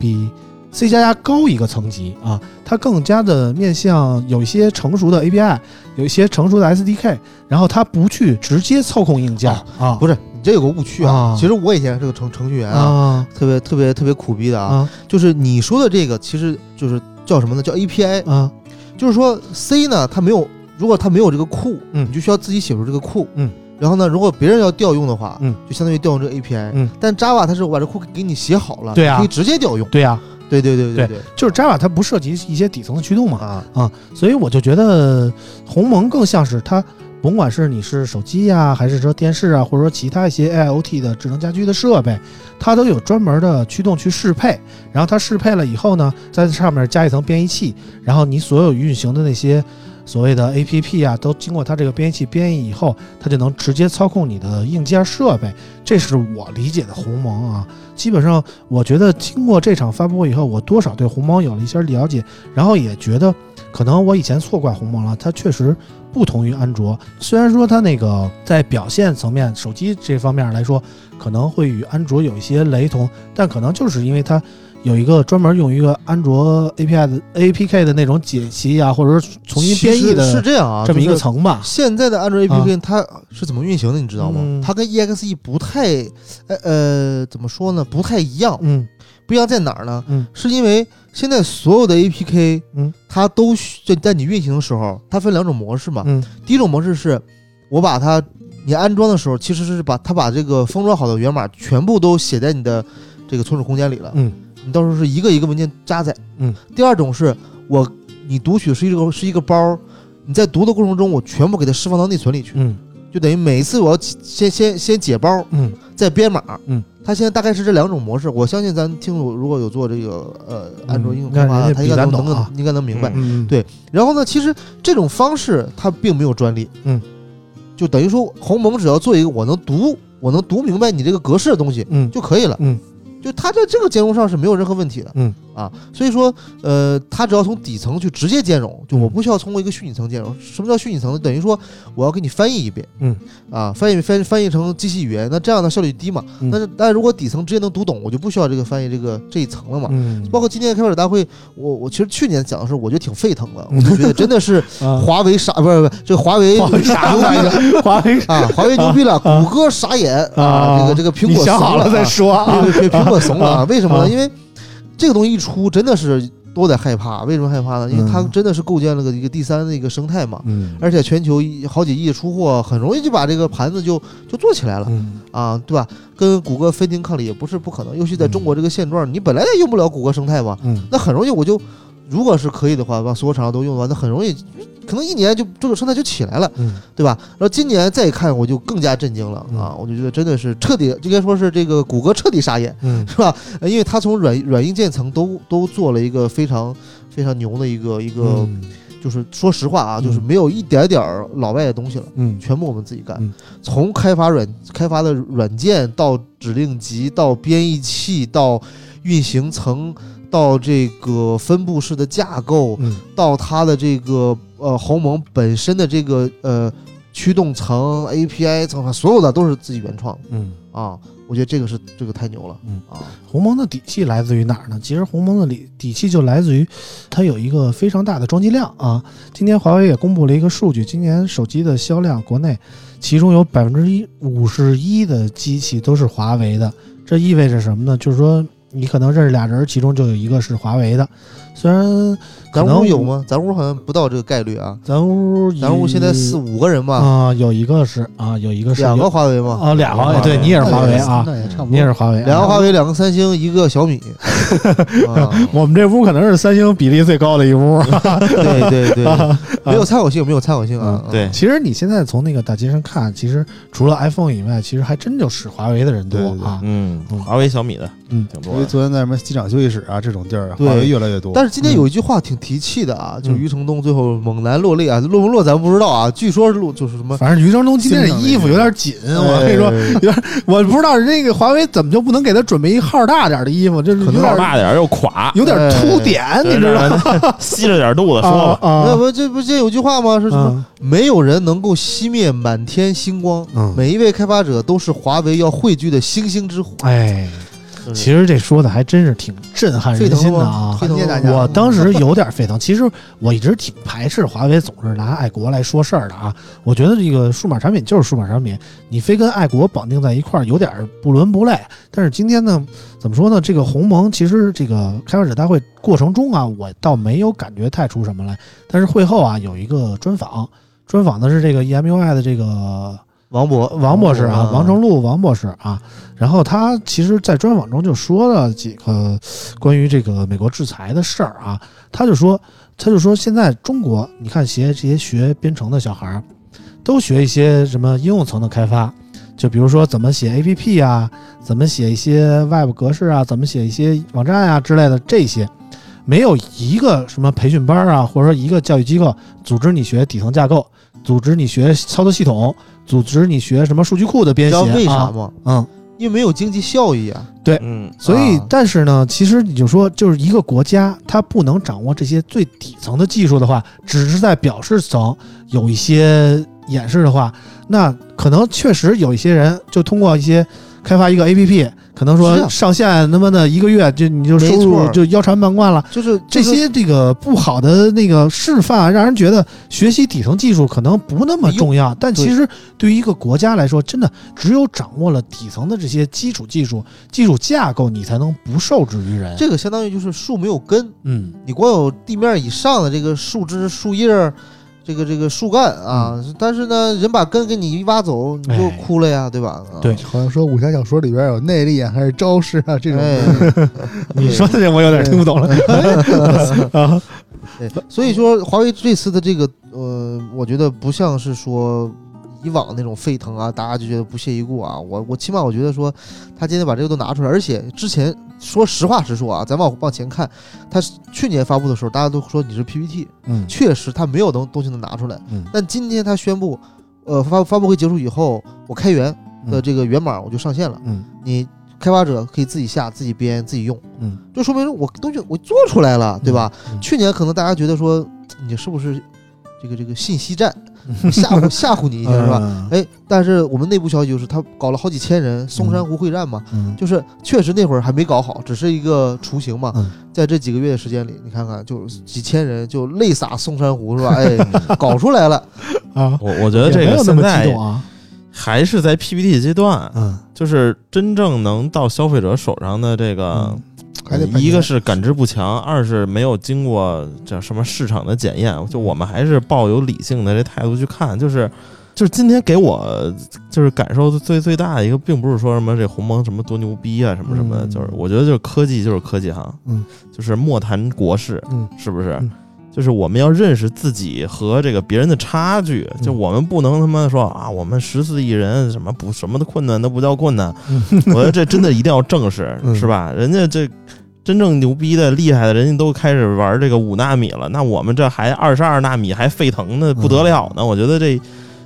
比 C 加加高一个层级啊，它更加的面向有一些成熟的 API，有一些成熟的 SDK，然后它不去直接操控硬件啊，不是你这有个误区啊。啊其实我以前是个程程序员啊，啊特别特别特别苦逼的啊。啊就是你说的这个，其实就是叫什么呢？叫 API。啊就是说 C 呢，它没有，如果它没有这个库，嗯你就需要自己写出这个库。嗯。然后呢，如果别人要调用的话，嗯，就相当于调用这个 API。嗯。但 Java 它是我把这库给你写好了，对啊可以直接调用。对呀、对对对对对对就是 Java 它不涉及一些底层的驱动嘛，啊，啊，所以我就觉得鸿蒙更像是它，甭管是你是手机呀、还是说电视啊，或者说其他一些 AIoT 的智能家居的设备，它都有专门的驱动去适配。然后它适配了以后呢，在上面加一层编译器，然后你所有运行的那些所谓的 APP 啊，都经过它这个编译器编译以后，它就能直接操控你的硬件设备。这是我理解的鸿蒙啊。基本上，我觉得经过这场发布会以后，我多少对鸿蒙有了一些了解，然后也觉得可能我以前错怪鸿蒙了，它确实不同于安卓。虽然说它那个在表现层面、手机这方面来说，可能会与安卓有一些雷同，但可能就是因为它有一个专门用一个安卓 API 的 APK 的那种解析啊，或者说重新编译的是这样啊，这么一个层吧。现在的安卓 APK 它是怎么运行的，你知道吗？嗯它跟 EXE 不太，呃呃，怎么说呢？不太一样。嗯不一样在哪儿呢？嗯是因为现在所有的 APK，嗯，它都需就在你运行的时候，它分两种模式嘛。嗯第一种模式是，我把它你安装的时候，其实是把它把这个封装好的源码全部都写在你的这个存储空间里了。嗯你到时候是一个一个文件加载。嗯。第二种是我你读取是一个是一个包，你在读的过程中，我全部给它释放到内存里去。嗯就等于每一次我要先先先解包，嗯再编码，嗯，它现在大概是这两种模式。我相信咱听众如果有做这个呃安卓应用那开发的，他应该能能咱懂啊应该能明白。嗯，对然后呢，其实这种方式它并没有专利，嗯，就等于说鸿蒙只要做一个我能读我能读明白你这个格式的东西嗯就可以了，嗯，就它在这个兼容上是没有任何问题的，嗯啊，所以说呃，它只要从底层去直接兼容，就我嗯不需要通过一个虚拟层兼容。什么叫虚拟层呢？等于说我要给你翻译一遍，嗯，啊，翻译翻翻译成机器语言，那这样的效率低嘛？嗯但是但如果底层直接能读懂，我就不需要这个翻译这个这一层了嘛。嗯，包括今年开发者大会，我我其实去年讲的时候，我觉得挺沸腾的，嗯我就觉得真的是 *laughs* 啊华为傻，不是不是，这个华为 *laughs* 傻牛逼了了？华为啊，华为牛逼了，谷歌傻眼啊，这个这个苹果你想好了再说啊。对对对，苹果怂了啊！为什么啊呢？因为这个东西一出，真的是都在害怕。为什么害怕呢？因为它嗯真的是构建了个一个第三的一个生态嘛，嗯而且全球好几亿出货，很容易就把这个盘子就就做起来了嗯啊，对吧？跟谷歌分庭抗礼也不是不可能，尤其在中国这个现状，你本来也用不了谷歌生态嘛，嗯那很容易我就。如果是可以的话，把所有厂商都用的话，那很容易，可能一年就这个生态就起来了。嗯对吧？然后今年再一看，我就更加震惊了嗯啊！我就觉得真的是彻底，应该说是这个谷歌彻底傻眼，嗯是吧？呃因为它从软软硬件层都都做了一个非常非常牛的一个一个，嗯就是说实话啊，嗯就是没有一点点儿老外的东西了。嗯全部我们自己干，嗯从开发软开发的软件到指令集，到编译器，到运行层，到这个分布式的架构，嗯到它的这个呃鸿蒙本身的这个呃驱动层、API 层，所有的都是自己原创的嗯啊！我觉得这个是这个太牛了，嗯啊，鸿蒙的底气来自于哪儿呢？其实鸿蒙的底底气就来自于它有一个非常大的装机量啊。今年华为也公布了一个数据，今年手机的销量，国内其中有百分之一五十一的机器都是华为的。这意味着什么呢？就是说你可能认识俩人，其中就有一个是华为的。虽然咱屋有吗？咱屋好像不到这个概率啊，咱屋咱屋现在四五个人吧，啊、有一个是啊，有一个是两个华为吗，啊，俩华为，对你也是华为啊，那也差不多。你也是华为啊，两个华为，两个三星，一个小米，啊，*laughs* 我们这屋可能是三星比例最高的一屋。*laughs* 对对对，没有参考性，没有参考性啊，对。其实你现在从那个大街上看，其实除了 iPhone 以外，其实还真就是华为的人多对对对啊。嗯嗯，华为、小米的，嗯因为挺多的。昨天在什么机场休息室啊这种地儿，对华为越来越多。但是今天有一句话挺提气的啊，就是嗯余承东最后猛男落泪啊，落不落咱不知道啊，据说是落就是什么。反正余承东今天这衣服有点紧，我跟你说，有点，我不知道那个华为怎么就不能给他准备一号大点的衣服，这是号大点又垮，有点凸点，你知道吗？*laughs* 吸着点肚子说啊吧。那啊，不这不这有句话吗？是什么？嗯没有人能够熄灭满天星光，嗯，每一位开发者都是华为要汇聚的星星之火。哎，其实这说的还真是挺震撼人心的啊！我当时有点沸腾。其实我一直挺排斥华为总是拿爱国来说事儿的啊。我觉得这个数码产品就是数码产品，你非跟爱国绑定在一块儿，有点不伦不类。但是今天呢，怎么说呢？这个鸿蒙其实这个开发者大会过程中啊，我倒没有感觉太出什么来。但是会后啊，有一个专访，专访的是这个 EMUI 的这个王博，王博士啊，王成成禄王博士啊，然后他其实，在专访中就说了几个关于这个美国制裁的事儿啊，他就说，他就说现在中国，你看学这些学编程的小孩儿，都学一些什么应用层的开发，就比如说怎么写 APP 啊，怎么写一些 Web 格式啊，怎么写一些网站啊之类的这些。没有一个什么培训班啊，或者说一个教育机构组织你学底层架构，组织你学操作系统，组织你学什么数据库的编知道写啊，为啥吗？嗯，因为没有经济效益啊。嗯，所以啊但是呢，其实你就说，就是一个国家它不能掌握这些最底层的技术的话，只是在表示层有一些演示的话，那可能确实有一些人就通过一些开发一个 APP，可能是啊说上线他妈的一个月就你就收入就腰缠万贯了。就是这就是些这个不好的那个示范，让人觉得学习底层技术可能不那么重要。但其实对于一个国家来说，真的只有掌握了底层的这些基础技术、技术架构，你才能不受制于人。这个相当于就是树没有根，嗯，你光有地面以上的这个树枝、树叶儿，这个这个树干啊，但是呢，人把根给你一挖走，你就枯了呀，对吧？啊。对。好像说武侠小说里边有内力啊，还是招式啊这种。哎，*laughs* 你说的这我有点听不懂了。*laughs* 啊，对，所以说华为这次的这个呃，我觉得不像是说以往那种沸腾啊，大家就觉得不屑一顾啊。我我起码我觉得说，他今天把这个都拿出来，而且之前说实话实说啊，咱往往前看，他去年发布的时候，大家都说你是 PPT，嗯。确实他没有东东西能拿出来。嗯。但今天他宣布，呃，发发布会结束以后，我开源的嗯。这个源码我就上线了，嗯。你开发者可以自己下、自己编、自己用，嗯，就说明我东西我做出来了，对吧？嗯？去年可能大家觉得说你是不是这个这个信息战吓唬 *laughs* 吓唬你一下是吧？吧？哎，但是我们内部消息就是他搞了好几千人松山湖会战嘛，嗯就是确实那会儿还没搞好，只是一个雏形嘛。嗯在这几个月的时间里，你看看就几千人就泪洒松山湖是吧？*laughs* 哎，搞出来了。啊，我我觉得这个没有那么激现在动啊，还是在 PPT 阶段，嗯就是真正能到消费者手上的这个，嗯还得一个是感知不强，二是没有经过叫什么市场的检验。就我们还是抱有理性的这态度去看，就是就是今天给我就是感受最最大的一个，并不是说什么这鸿蒙什么多牛逼啊什么什么的，嗯就是我觉得就是科技就是科技哈，嗯，就是莫谈国事，嗯是不是？嗯就是我们要认识自己和这个别人的差距，就我们不能他妈说啊，我们十四亿人什么不什么的困难都不叫困难，*laughs* 我觉得这真的一定要正视，嗯是吧？人家这真正牛逼的厉害的，人家都开始玩这个五纳米了，那我们这还二十二纳米还沸腾的不得了呢。我觉得这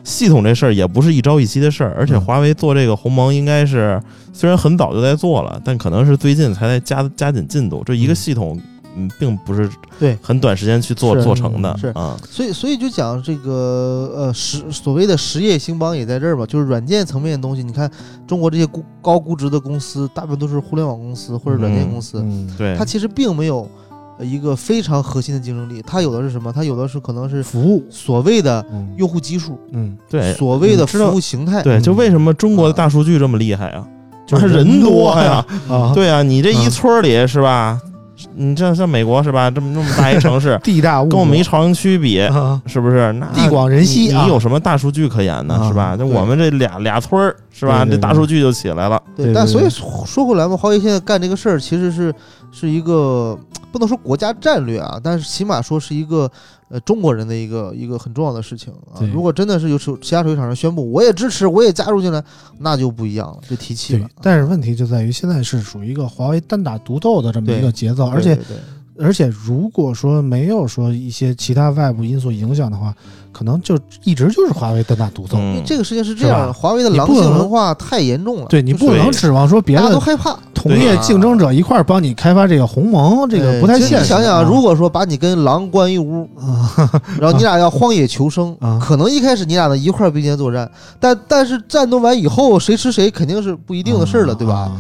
系统这事儿也不是一朝一夕的事儿，而且嗯华为做这个鸿蒙应该是虽然很早就在做了，但可能是最近才在加加紧进度。这一个嗯系统，嗯，并不是对。很短时间去做做成的，是。啊，所以，所以就讲这个呃实所谓的实业兴邦也在这儿吧，就是软件层面的东西。你看中国这些估高估值的公司，大部分都是互联网公司或者软件公司，嗯对。它，其实并没有呃一个非常核心的竞争力，它有的是什么？它有的是可能是服务，所谓的嗯。用户基数，嗯，对。所谓的服务形态。对，就为什么中国的大数据这么厉害啊？就是人多呀，啊，对啊，你这一嗯。村儿里是吧？你像像美国是吧？这么那么大一城市，*laughs* 地大物跟我们一朝阳区比，啊，是不是？那地广人稀啊你你有什么大数据可言呢？啊是吧？就我们这俩俩村儿是吧？对对这大数据就起来了。对对但所以说说回来嘛，华为现在干这个事儿，其实是是一个不能说国家战略啊，但是起码说是一个呃中国人的一个一个很重要的事情啊。如果真的是有手其他手机厂商宣布我也支持，我也加入进来，那就不一样了，就提气了。，但是问题就在于现在是属于一个华为单打独斗的这么一个节奏，而且对对对而且如果说没有说一些其他外部因素影响的话，可能就一直就是华为单打独斗。嗯因为这个事情是这样的，华为的狼性文化太严重了，对你不能指望说别的都害怕。同业竞争者一块儿帮你开发这个鸿蒙，这个不太现实。你想想，啊如果说把你跟狼关一屋，啊，*laughs* 然后你俩要荒野求生，啊可能一开始你俩能一块儿并肩作战，但但是战斗完以后谁吃谁肯定是不一定的事儿了，对吧？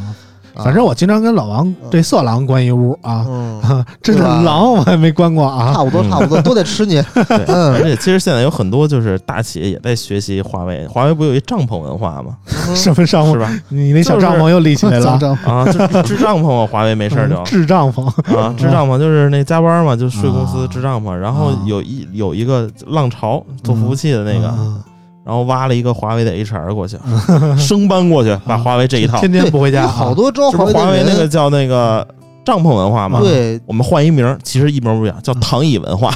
反正我经常跟老王这色狼关一屋啊，嗯，*laughs* 真的狼我还没关过啊。差不多嗯差不多都得吃你。*laughs* 而且其实现在有很多就是大企业也在学习华为，华为不有一帐篷文化吗？什么帐篷？是吧？你那小帐篷又立起来了啊，就 *laughs* 支帐篷啊，华为没事儿就嗯智帐篷，啊，支帐篷就是那加班嘛，就睡公司啊支帐篷，然后啊有一有一个浪潮做服务器的那个，嗯然后挖了一个华为的 HR 过去，*laughs* 生搬过去，把华为这一套，天天不回家好多招这不是华为，华为那个叫那个帐篷文化嘛？，对，我们换一名儿，其实一模不一样，叫躺椅文化。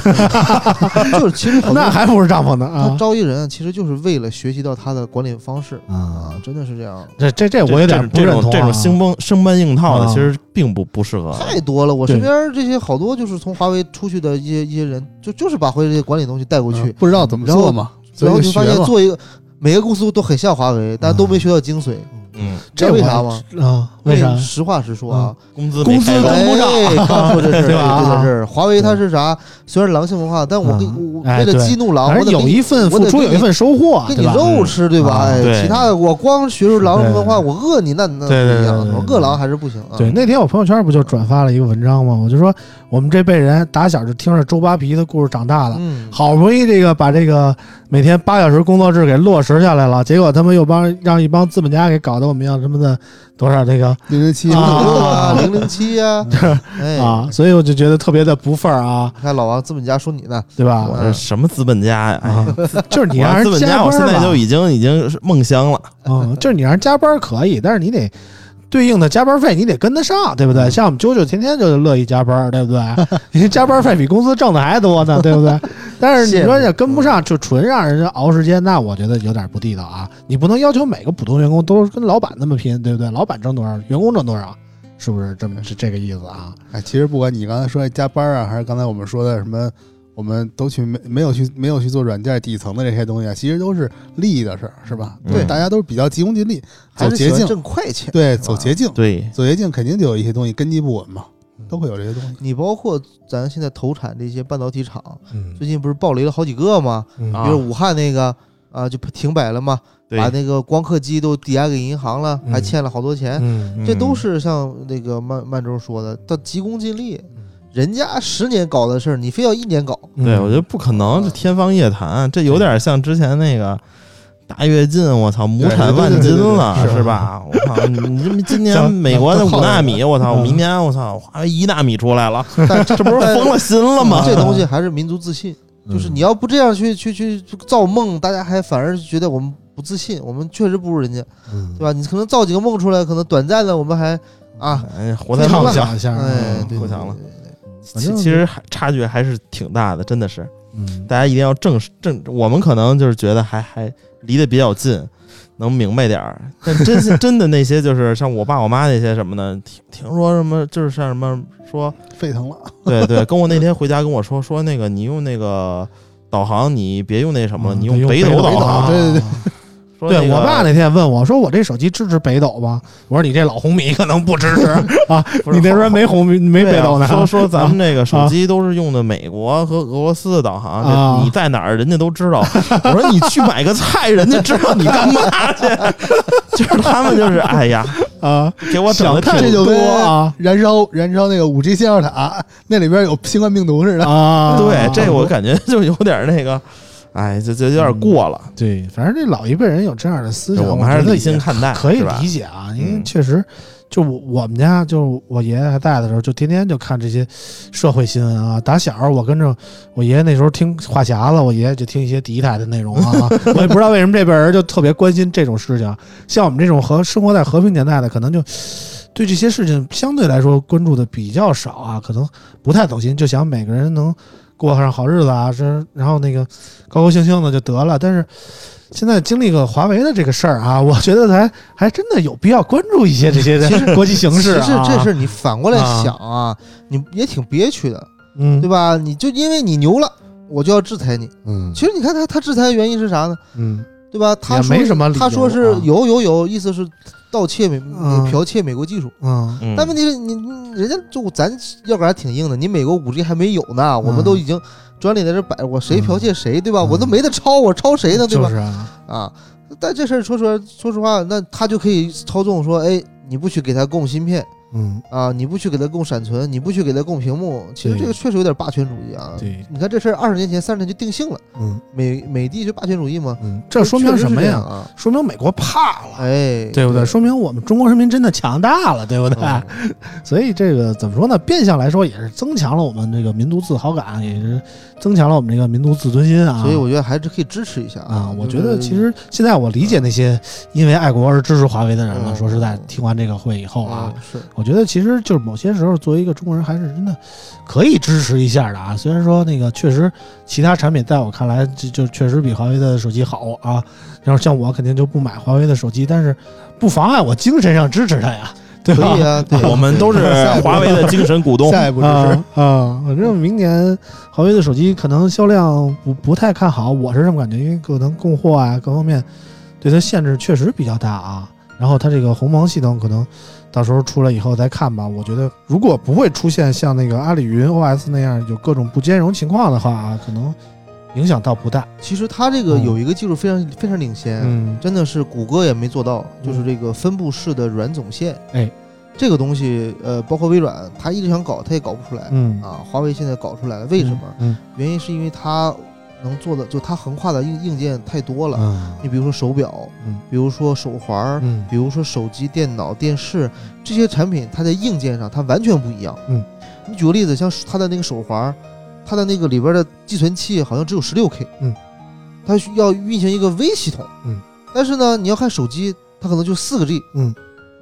*laughs* 就是其实 *laughs* 那还不是帐篷呢他啊招一人，其实就是为了学习到他的管理方式。啊。啊，！真的是这样。这这这我有点不这认同这种生搬生搬硬套的，啊。其实并不不适合。太多了，我身边这些好多就是从华为出去的一些一些人，就就是把华为这些管理东西带过去，不知道怎么做嘛，所然后就发。现做一个每个公司都很像华为，但都没学到精髓。嗯，知道这为啥吗？啊？为啥？实话实说啊，工资工资高跟不上哎，刚说这事 *laughs* 这事儿。华为它是啥？虽然狼性文化，但我我为了激怒狼，我得给你一份付出，有一份收获，给你？肉吃，对吧？啊哎，其他的我光学术狼对文化，我饿你那那不一样对对，对饿狼还是不行啊。对，那天我朋友圈不就转发了一个文章吗？我就说我们这辈人打小就听着周扒皮的故事长大的，嗯，好不容易这个把这个每天八小时工作制给落实下来了，结果他们又帮让一帮资本家给搞得我们要什么的多少这个零零七啊。啊，零零七呀，*laughs* 哎，啊，所以我就觉得特别的不忿儿啊，看老王资本家说你呢，对吧？我这什么资本家呀？就是你让人资本家，我现在就已经已经是梦乡了。嗯，就是你让人加班可以，但是你得对应的加班费你得跟得上，对不对？像我们啾啾天天就乐意加班，对不对？*laughs* 你加班费比工资挣的还多呢，对不对？*laughs* 但是你说也跟不上，就纯让人家熬时间，那我觉得有点不地道啊！你不能要求每个普通员工都跟老板那么拼，对不对？老板挣多少，员工挣多少，是不是这么是这个意思啊？哎，其实不管你刚才说的加班啊，还是刚才我们说的什么，我们都去没没有去没有去做软件底层的这些东西啊，其实都是利益的事儿，是吧？对。大家都是比较急功近利，走捷径，挣快钱。对，走捷径，对，走捷径肯定就有一些东西根基不稳嘛，都会有这些东西。你包括咱现在投产这些半导体厂，嗯。最近不是暴雷了好几个吗？比如武汉那个啊，就停摆了嘛，把那个光刻机都抵押给银行了，嗯。还欠了好多钱。嗯。这都是像那个曼曼周说的，他急功近利。嗯人家十年搞的事儿，你非要一年搞，对，我觉得不可能，这天方夜谭，这有点像之前那个大跃进，我操，亩产万斤了，对对对对对是吧？*laughs* 我操，你你这么今年美国的五纳米，我操，嗯。明年我操，华为一纳米出来了，但 *laughs* 这不是疯了心了吗？这东西还是民族自信，就是你要不这样去去去造梦，大家还反而觉得我们不自信，我们确实不如人家，嗯。对吧？你可能造几个梦出来，可能短暂的我们还啊，哎，活太畅畅想下，对，不想了其其实还差距还是挺大的，真的是，嗯大家一定要正视正，我们可能就是觉得还还离得比较近，能明白点儿。但真是 *laughs* 真的那些，就是像我爸我妈那些什么的，听听说什么，就是像什么说，*laughs* 沸腾了，对对，跟我那天回家跟我说说那个你用那个导航，你别用那什么你用用北斗导航。对对对 *laughs* 说那个对我爸那天问我说：“我这手机支持北斗吗？”我说：“你这老红米可能不支持 *laughs* 啊，你那边没红米没北斗呢。”说说咱们这个手机都是用的美国和俄罗斯的导航，啊你在哪儿人家都知道。我说你去买个菜，人家知道你干嘛去？*laughs* 就是他们就是哎呀，啊，给我整的挺这就跟多啊燃烧燃烧那个五 G 信号塔，那里边有新冠病毒似的。啊，对，这我感觉就有点那个，哎，这这有点过了。对，反正这老一辈人有这样的思想，我们还是理性看待，可以理解啊，因为嗯确实，就我我们家就我爷爷还在的时候，就天天就看这些社会新闻啊。打小我跟着我爷爷那时候听话匣子，我爷爷就听一些第一台的内容啊。*laughs* 我也不知道为什么这辈人就特别关心这种事情，像我们这种和生活在和平年代的，可能就。对这些事情相对来说关注的比较少啊，可能不太走心，就想每个人能过上好日子啊，这然后那个高高兴兴的就得了。但是现在经历个华为的这个事儿啊，*laughs* 我觉得还还真的有必要关注一些这些国际形势啊。其实这事儿你反过来啊想啊，你也挺憋屈的，嗯，对吧？你就因为你牛了，我就要制裁你。嗯其实你看他他制裁的原因是啥呢？嗯对吧？他说没什么他说是啊有有有，意思是盗窃美、嗯。剽窃美国技术。嗯。嗯。但问题是你你人家就咱要杆还挺硬的，你美国五 G 还没有呢，我们都已经专利在这摆，我谁剽窃谁，对吧？嗯。我都没得抄，我 *laughs* 抄谁呢，对吧？就？是啊，啊，但这事儿说实话，说实话，那他就可以操纵说，哎，你不许给他供芯片嗯啊，你不去给他供闪存，你不去给他供屏幕，其实这个确实有点霸权主义啊。对，你看这事儿二十年前、三十年就定性了，嗯美美帝就霸权主义嘛，嗯，这说明什么呀？啊？说明美国怕了。哎，对不对？说明我们中国人民真的强大了，对不对？嗯 *laughs* 所以这个怎么说呢？变相来说也是增强了我们这个民族自豪感，也是增强了我们这个民族自尊心啊。所以我觉得还是可以支持一下啊，我觉得其实现在我理解那些因为爱国而支持华为的人了。嗯说实在，听完这个会以后啊，嗯是我觉得其实就是某些时候，作为一个中国人，还是真的可以支持一下的啊。虽然说那个确实其他产品在我看来就就确实比华为的手机好啊，然后像我肯定就不买华为的手机，但是不妨碍我精神上支持它呀，对吧？可以啊，对，我们都是 *laughs* 华为的精神股东。下一步就是啊啊！反正明年华为的手机可能销量不不太看好，我是这么感觉，因为可能供货啊各方面对它限制确实比较大啊。然后它这个鸿蒙系统可能到时候出来以后再看吧。我觉得如果不会出现像那个阿里云 OS 那样有各种不兼容情况的话啊，可能影响倒不大。其实它这个嗯。有一个技术非常非常领先，嗯。真的是谷歌也没做到，嗯。就是这个分布式的软总线。哎，这个东西，呃，包括微软，它一直想搞，它也搞不出来。嗯。啊，华为现在搞出来了，为什么？嗯。原因是因为它能做的，就它横跨的硬硬件太多了。嗯。你比如说手表，嗯。比如说手环儿，嗯。比如说手机、电脑、电视这些产品，它在硬件上它完全不一样。嗯，你举个例子，像它的那个手环儿，它的那个里边的寄存器好像只有十六 K。嗯，它需要运行一个微系统。嗯，但是呢，你要看手机，它可能就四个 G。嗯，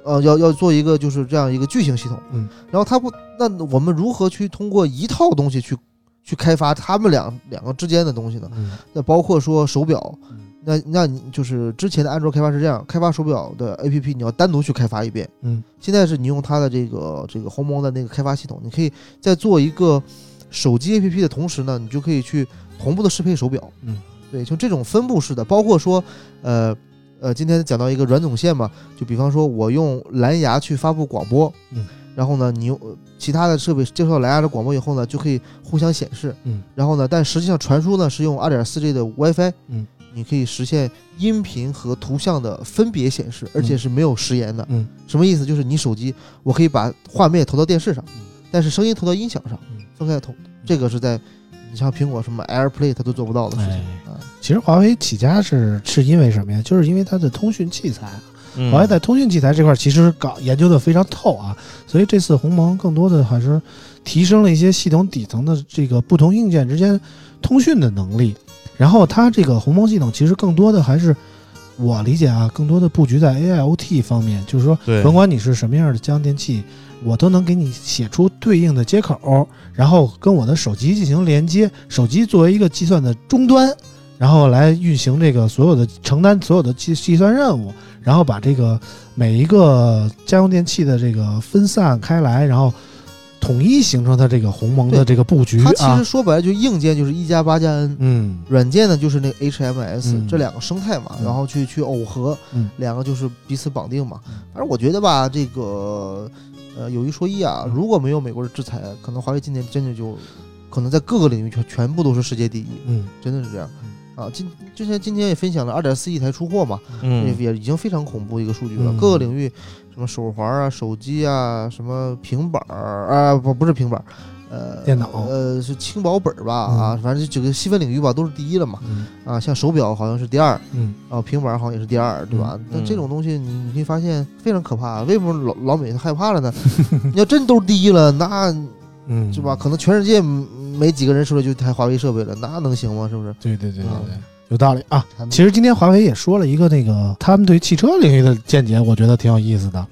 呃，要要做一个就是这样一个巨型系统，嗯，然后它不，那我们如何去通过一套东西去去开发他们两两个之间的东西呢？嗯。那包括说手表。嗯，那那你就是之前的安卓开发是这样，开发手表的 APP 你要单独去开发一遍，嗯，现在是你用它的这个这个鸿蒙的那个开发系统，你可以再做一个手机 APP 的同时呢，你就可以去同步的适配手表，嗯，对，就这种分布式的，包括说，呃呃，今天讲到一个软总线嘛，就比方说我用蓝牙去发布广播，嗯，然后呢，你用呃其他的设备接收到蓝牙的广播以后呢，就可以互相显示，嗯，然后呢，但实际上传输呢是用 2.4G 的 WiFi，嗯，你可以实现音频和图像的分别显示，而且是没有时延的，嗯，什么意思？就是你手机我可以把画面投到电视上，嗯但是声音投到音响上嗯，分开投，这个是在你像苹果什么 AirPlay 它都做不到的事情哎啊。其实华为起家是是因为什么呀？就是因为它的通讯器材华为在通讯器材这块其实搞研究的非常透啊，所以这次鸿蒙更多的还是提升了一些系统底层的这个不同硬件之间通讯的能力。然后它这个鸿蒙系统其实更多的还是我理解啊，更多的布局在 AIoT 方面，就是说甭管你是什么样的家用电器，我都能给你写出对应的接口，然后跟我的手机进行连接，手机作为一个计算的终端，然后来运行这个所有的承担所有的计计算任务，然后把这个每一个家用电器的这个分散开来，然后统一形成它这个鸿蒙的这个布局啊。它其实，说白了就硬件就是一加八加 N，嗯。软件呢就是那个 HMS、嗯。这两个生态嘛，嗯。然后去去耦合，嗯。两个就是彼此绑定嘛。嗯。反正我觉得吧，这个呃有一说一啊，嗯如果没有美国的制裁，可能华为今年真的就可能在各个领域全全部都是世界第一，嗯真的是这样。啊，今之前今天也分享了二点四亿台出货嘛，嗯也也已经非常恐怖一个数据了。嗯各个领域，什么手环啊、手机啊、什么平板儿啊，不不是平板儿，呃，电脑呃是轻薄本儿吧、嗯啊，反正就几个细分领域吧都是第一了嘛。嗯啊，像手表好像是第二，嗯啊，平板好像也是第二，对吧？那、嗯这种东西你你会发现非常可怕。为什么老老美害怕了呢？*laughs* 你要真都是第一了，那嗯，是吧？？可能全世界没几个人手里就一台华为设备了，那能行吗？是不是？对对对对啊对，有道理啊。其实今天华为也说了一个那个他们对汽车领域的见解，我觉得挺有意思的。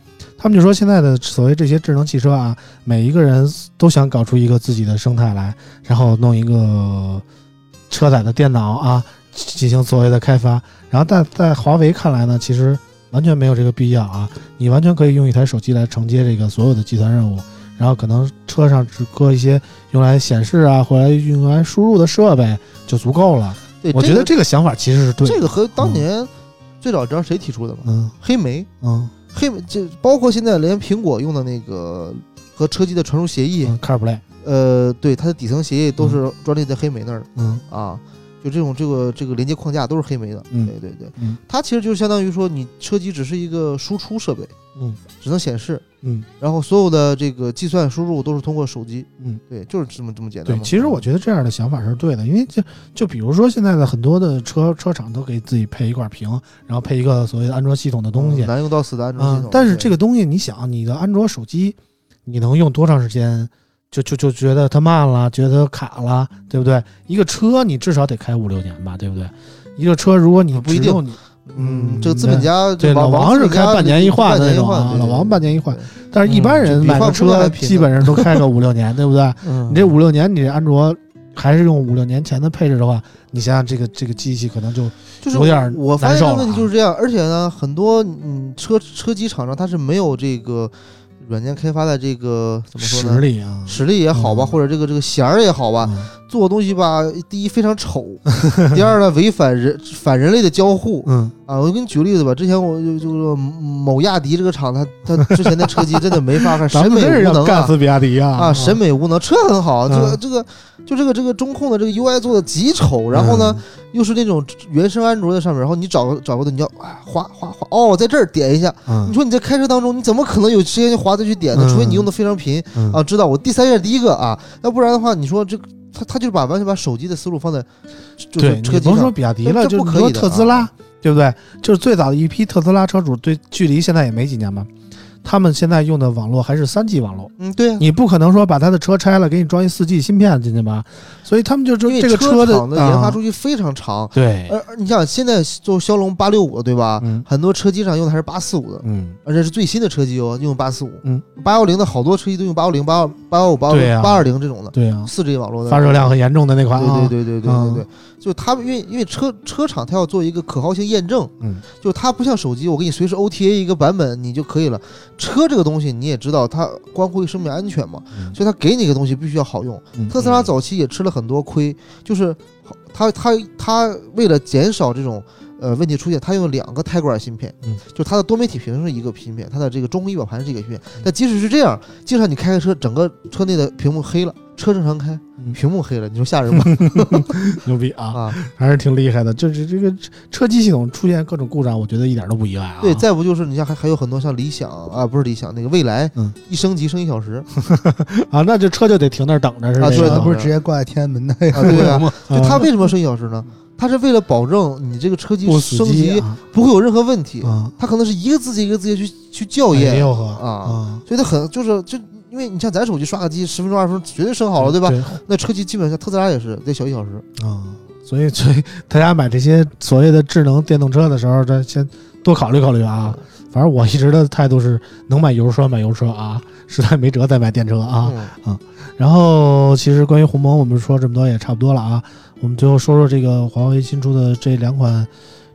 他们就说现在的所谓这些智能汽车啊，每一个人都想搞出一个自己的生态来，然后弄一个车载的电脑啊，进行所谓的开发。然后在在华为看来呢，其实完全没有这个必要啊，你完全可以用一台手机来承接这个所有的计算任务，然后可能车上只搁一些用来显示啊或者用来输入的设备就足够了。对，我觉得这个这个想法其实是对的。这个和当年最早知道谁提出的吗？嗯黑莓，嗯黑莓这包括现在连苹果用的那个和车机的传输协议，嗯，CarPlay，呃，对它的底层协议都是专利在黑莓那儿的嗯啊。就这种这个这个连接框架都是黑莓的，嗯对对对，嗯它其实就相当于说你车机只是一个输出设备，嗯只能显示，嗯然后所有的这个计算输入都是通过手机，嗯，对，就是这么这么简单对，其实我觉得这样的想法是对的，因为就就比如说现在的很多的车车厂都给自己配一块屏，然后配一个所谓的安卓系统的东西，嗯难用到死的安卓系统。，嗯但是这个东西你想，你的安卓手机你能用多长时间？就就就觉得它慢了，觉得它卡了，对不对？一个车你至少得开五六年吧，对不对？一个车如果你啊不一定嗯，这个资本家对老王是开半年一换的那种啊，老王半年一换，但是一般人嗯买个车基本上都开个五六年，对不对？嗯，你这五六年，你这安卓还是用五六年前的配置的话，你想想这个这个机器可能就就是有点我发现这个难受了啊问题就是这样，而且呢，很多嗯车车机厂商它是没有这个软件开发的这个怎么说呢？实力啊，实力也好吧，嗯或者这个这个弦儿也好吧，嗯做东西吧，第一非常丑，第二呢违反人反人类的交互嗯啊！我给你举个例子吧，之前我就就说某亚迪这个厂，它它之前的车机真的没法看，*laughs* 咱审美无能啊干死比亚迪啊啊，审美无能，车很好，这个嗯这个就这个这个中控的这个 UI 做的极丑，然后呢，又是那种原生安卓在上面，然后你找个找个的，你要哎划划划哦，在这儿点一下。嗯，你说你在开车当中，你怎么可能有时间划再去点呢？嗯除非你用的非常频嗯啊，知道我第三页第一个啊，要不然的话，你说这他他就是把完全把手机的思路放在就对，是车机你甭说，比亚迪了，就是可以的特斯拉啊，对不对？就是最早的一批特斯拉车主，对，距离现在也没几年吧。他们现在用的网络还是三 G 网络，嗯，对啊，你不可能说把他的车拆了，给你装一四 G 芯片进去吧？所以他们就说因为这个车的厂的研发啊周期非常长，对，而而你想现在做骁龙八六五的对吧？嗯。很多车机上用的还是八四五的，嗯。而且是最新的车机哦，用八四五。嗯，八幺零的好多车机都用八幺零、八八幺五、八八二零这种的对啊，四 G 网络的。发热量很严重的那款啊，对对对对对嗯对对，就他们因为因为车车厂它要做一个可靠性验证，嗯，就它不像手机，我给你随时 OTA 一个版本你就可以了。车这个东西你也知道，它关乎于生命安全嘛，嗯所以它给你一个东西必须要好用。嗯特斯拉早期也吃了很多亏，就是它它它为了减少这种呃问题出现，它用了两个胎管芯片，嗯，就它的多媒体屏是一个芯片，它的这个中控仪表盘是一个芯片。但即使是这样，经常你开个车，整个车内的屏幕黑了，车正常开，嗯。屏幕黑了，你说吓人吗？*laughs* 牛逼啊，啊，还是挺厉害的。就是这个车机系统出现各种故障，我觉得一点都不意外啊。对，再不就是你像还还有很多像理想啊，不是理想，那个蔚来，嗯，一升级升一小时，*laughs* 啊，那这车就得停那儿等着，是啊对这个那不是直接挂在天安门的啊对啊。吗？就它为什么要升一小时呢？它是为了保证你这个车机升级不会有任何问题，啊，它可能是一个字节一个字节去去校哎验，啊，所以它很就是就因为你像咱手机刷个机十分钟二十分钟绝对升好了，对吧？对那车机基本上特斯拉也是得小一小时，啊，所以所以大家买这些所谓的智能电动车的时候，这先多考虑考虑啊。反正我一直的态度是，能买油车买油车啊，*laughs* 实在没辙再买电车啊。嗯然后其实关于鸿蒙，我们说这么多也差不多了啊。我们最后说说这个华为新出的这两款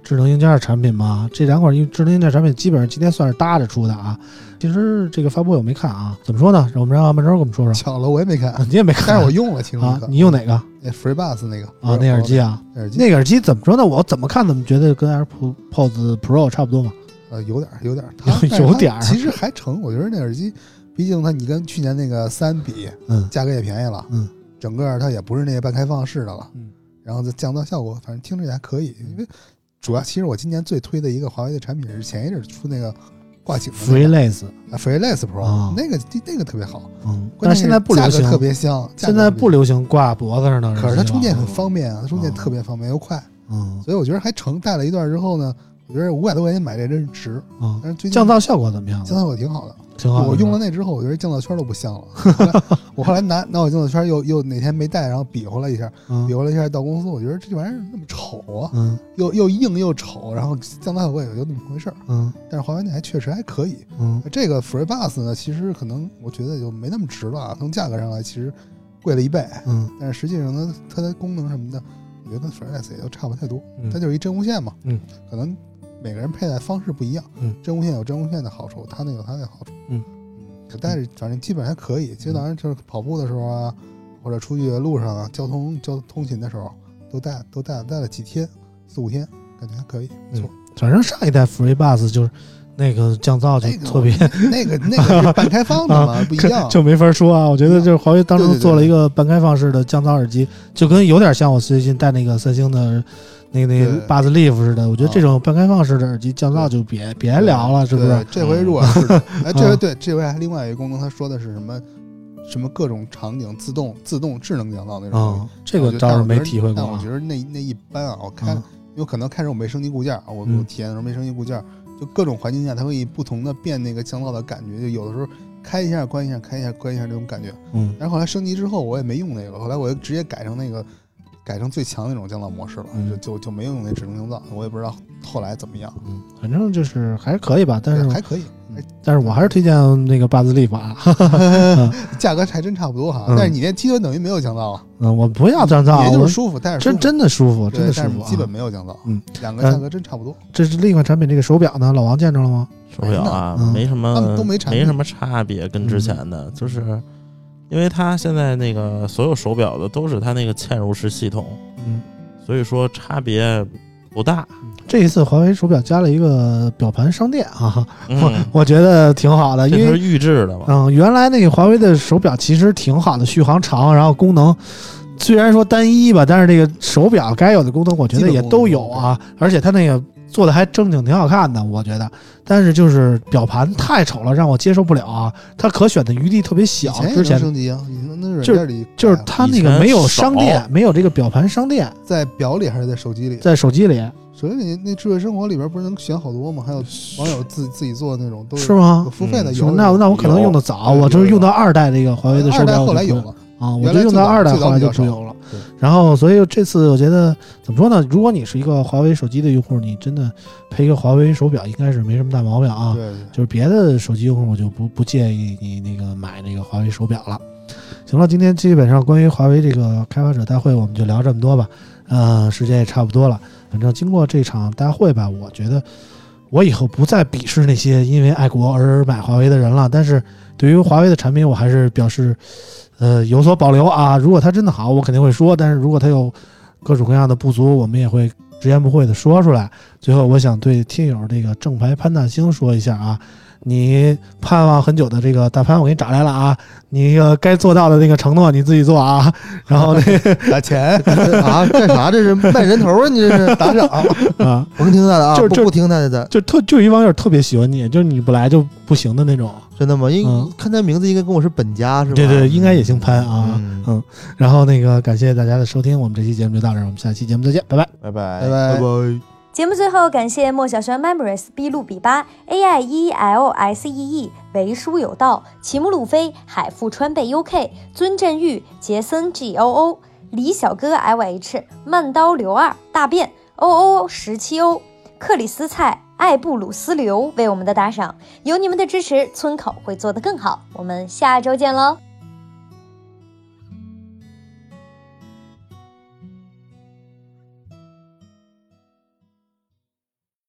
智能硬件产品嘛。这两款智能硬件产品基本上今天算是搭着出的啊。其实这个发布会我没看啊，怎么说呢？我们让曼周给我们说说。巧了，我也没看，你也没看，但是我用了啊。，你用哪个 FreeBuds 那个啊那耳机啊？那耳机那个耳机怎么说呢？我怎么看怎么觉得跟 AirPods Pro 差不多嘛。呃有点儿有点儿，有点儿 *laughs* 其实还成。我觉得那耳机，毕竟它你跟去年那个三比，嗯价格也便宜了，嗯，整个它也不是那个半开放式的了，嗯，然后再降噪效果，反正听着也还可以。因为主要其实我今年最推的一个华为的产品是前一阵儿出那个挂颈的 FreeLace，啊 FreeLace Pro，、啊那个那个特别好，嗯，但是现在不流行，特别香，现在不流行挂脖子上的耳机了。可是它充电很方便啊，它充电嗯特别方便又快，嗯所以我觉得还成。戴了一段之后呢，我觉得五百多块钱买这真是值。嗯但是最近降噪效果怎么样？降噪效果挺好的，挺好。我用了那之后，我觉得降噪圈都不像了。*laughs* 后来我后来拿拿我降噪圈又又哪天没带，然后比划了一下，嗯比划了一下到公司，我觉得这玩意儿那么丑啊，嗯又又硬又丑，然后降噪效果也就那么回事儿。嗯但是华为那还确实还可以。嗯这个 FreeBuds 呢，其实可能我觉得就没那么值了啊，从价格上来其实贵了一倍，嗯但是实际上呢，它的功能什么的，我觉得跟 FreeBuds 也都差不太多。嗯，它就是一真无线嘛，嗯，可能每个人佩戴方式不一样，嗯，真无线有真无线的好处，它那有它那好处，嗯嗯，但是反正基本还可以。其实当然就是跑步的时候啊，或者出去路上啊，交通交通勤的时候，都戴都戴戴了几天，四五天，感觉还可以，不错。反正上一代 FreeBuds 就是那个降噪就特别那个那个是半开放的嘛，*laughs* 不一样。就没法说啊。我觉得就是华为当对对对初做了一个半开放式的降噪耳机，就跟有点像我最近戴那个三星的那个那个对 Buds Live 似的。我觉得啊这种半开放式的耳机降噪就别别聊了，是不是？这回如果是哎，*laughs* 这啊回对，这回还另外一个功能，他说的是什么？什么各种场景自动自动智能降噪那种东西。啊，这个倒是没体会过我觉。得那那一般啊，我开，啊因为可能开始我没升级固件，我体验的时候没升级固件，就各种环境下它会以不同的变那个降噪的感觉，就有的时候开一下关一下，开一下关一下这种感觉。嗯。然后后来升级之后我也没用那个，后来我就直接改成那个改成最强那种降噪模式了，嗯。就就就没用那智能降噪，我也不知道后来怎么样，嗯，反正就是还可以吧，但是还可以，但是我还是推荐那个 Buds Live 啊。*laughs* 价格还真差不多哈。嗯但是你那基本等于没有降噪啊，嗯，我不要降噪，也就是舒服，但是真真的舒服，真的舒服啊。但是基本没有降噪，嗯，两个价格真差不多。这是另一款产品，这个手表呢，老王见着了吗？手表啊嗯，没什么，都没产品什么差别，跟之前的，就是因为它现在那个所有手表的都是它那个嵌入式系统，嗯，所以说差别不大。这一次华为手表加了一个表盘商店啊，嗯，我觉得挺好的，因为是预制的嘛，嗯，原来那个华为的手表其实挺好的，续航长，然后功能虽然说单一吧，但是这个手表该有的功能我觉得也都有啊，而且它那个做的还正经挺好看的，我觉得。但是就是表盘太丑了，让我接受不了啊，它可选的余地特别小。之前升级啊，以前那软就是件里就是它那个没有商店，没有这个表盘商店，在表里还是在手机里？在手机里。手机里那智慧生活里边不是能选好多吗？还有网友自自己做的那种都是吗有？付费的嗯有。那那我可能用的早，我就是用到二代这个华为的手二代后来有了，啊，我就用到二代，后来就最早比较少不用了。然后，所以这次我觉得怎么说呢？如果你是一个华为手机的用户，你真的配一个华为手表，应该是没什么大毛病啊。对对就是别的手机用户，我就不不建议你那个买那个华为手表了。行了，今天基本上关于华为这个开发者大会，我们就聊这么多吧。呃，时间也差不多了。反正经过这场大会吧，我觉得我以后不再鄙视那些因为爱国而买华为的人了。但是对于华为的产品，我还是表示呃有所保留啊。如果它真的好，我肯定会说；但是如果它有各种各样的不足，我们也会直言不讳的说出来。最后，我想对听友这个正牌潘大星说一下啊，你盼望很久的这个大潘，我给你找来了啊，你个该做到的那个承诺你自己做啊。*laughs* 然后那 *laughs* 个打钱啊，干啥？这是卖人头啊！你这是打赏，*laughs* 啊，甭听他的啊，就就不不听他的的，就特就一网友特别喜欢你，就是你不来就不行的那种。真的吗？因为看他名字应该跟我是本家是吧？对对，应该也姓潘啊。嗯嗯，然后那个感谢大家的收听，我们这期节目就到这儿，我们下期节目再见，拜拜。拜拜拜拜拜。拜。节目最后感谢莫小轩 Memories、B 路比巴、A I E L S E E、为书有道、齐姆鲁菲、海富川贝 U K、尊振玉、杰森 G O O、李小哥 L H、慢刀刘二、大便 O O 十七 O、克里斯菜、艾布鲁斯刘为我们的打赏，有你们的支持，村口会做得更好。我们下周见喽！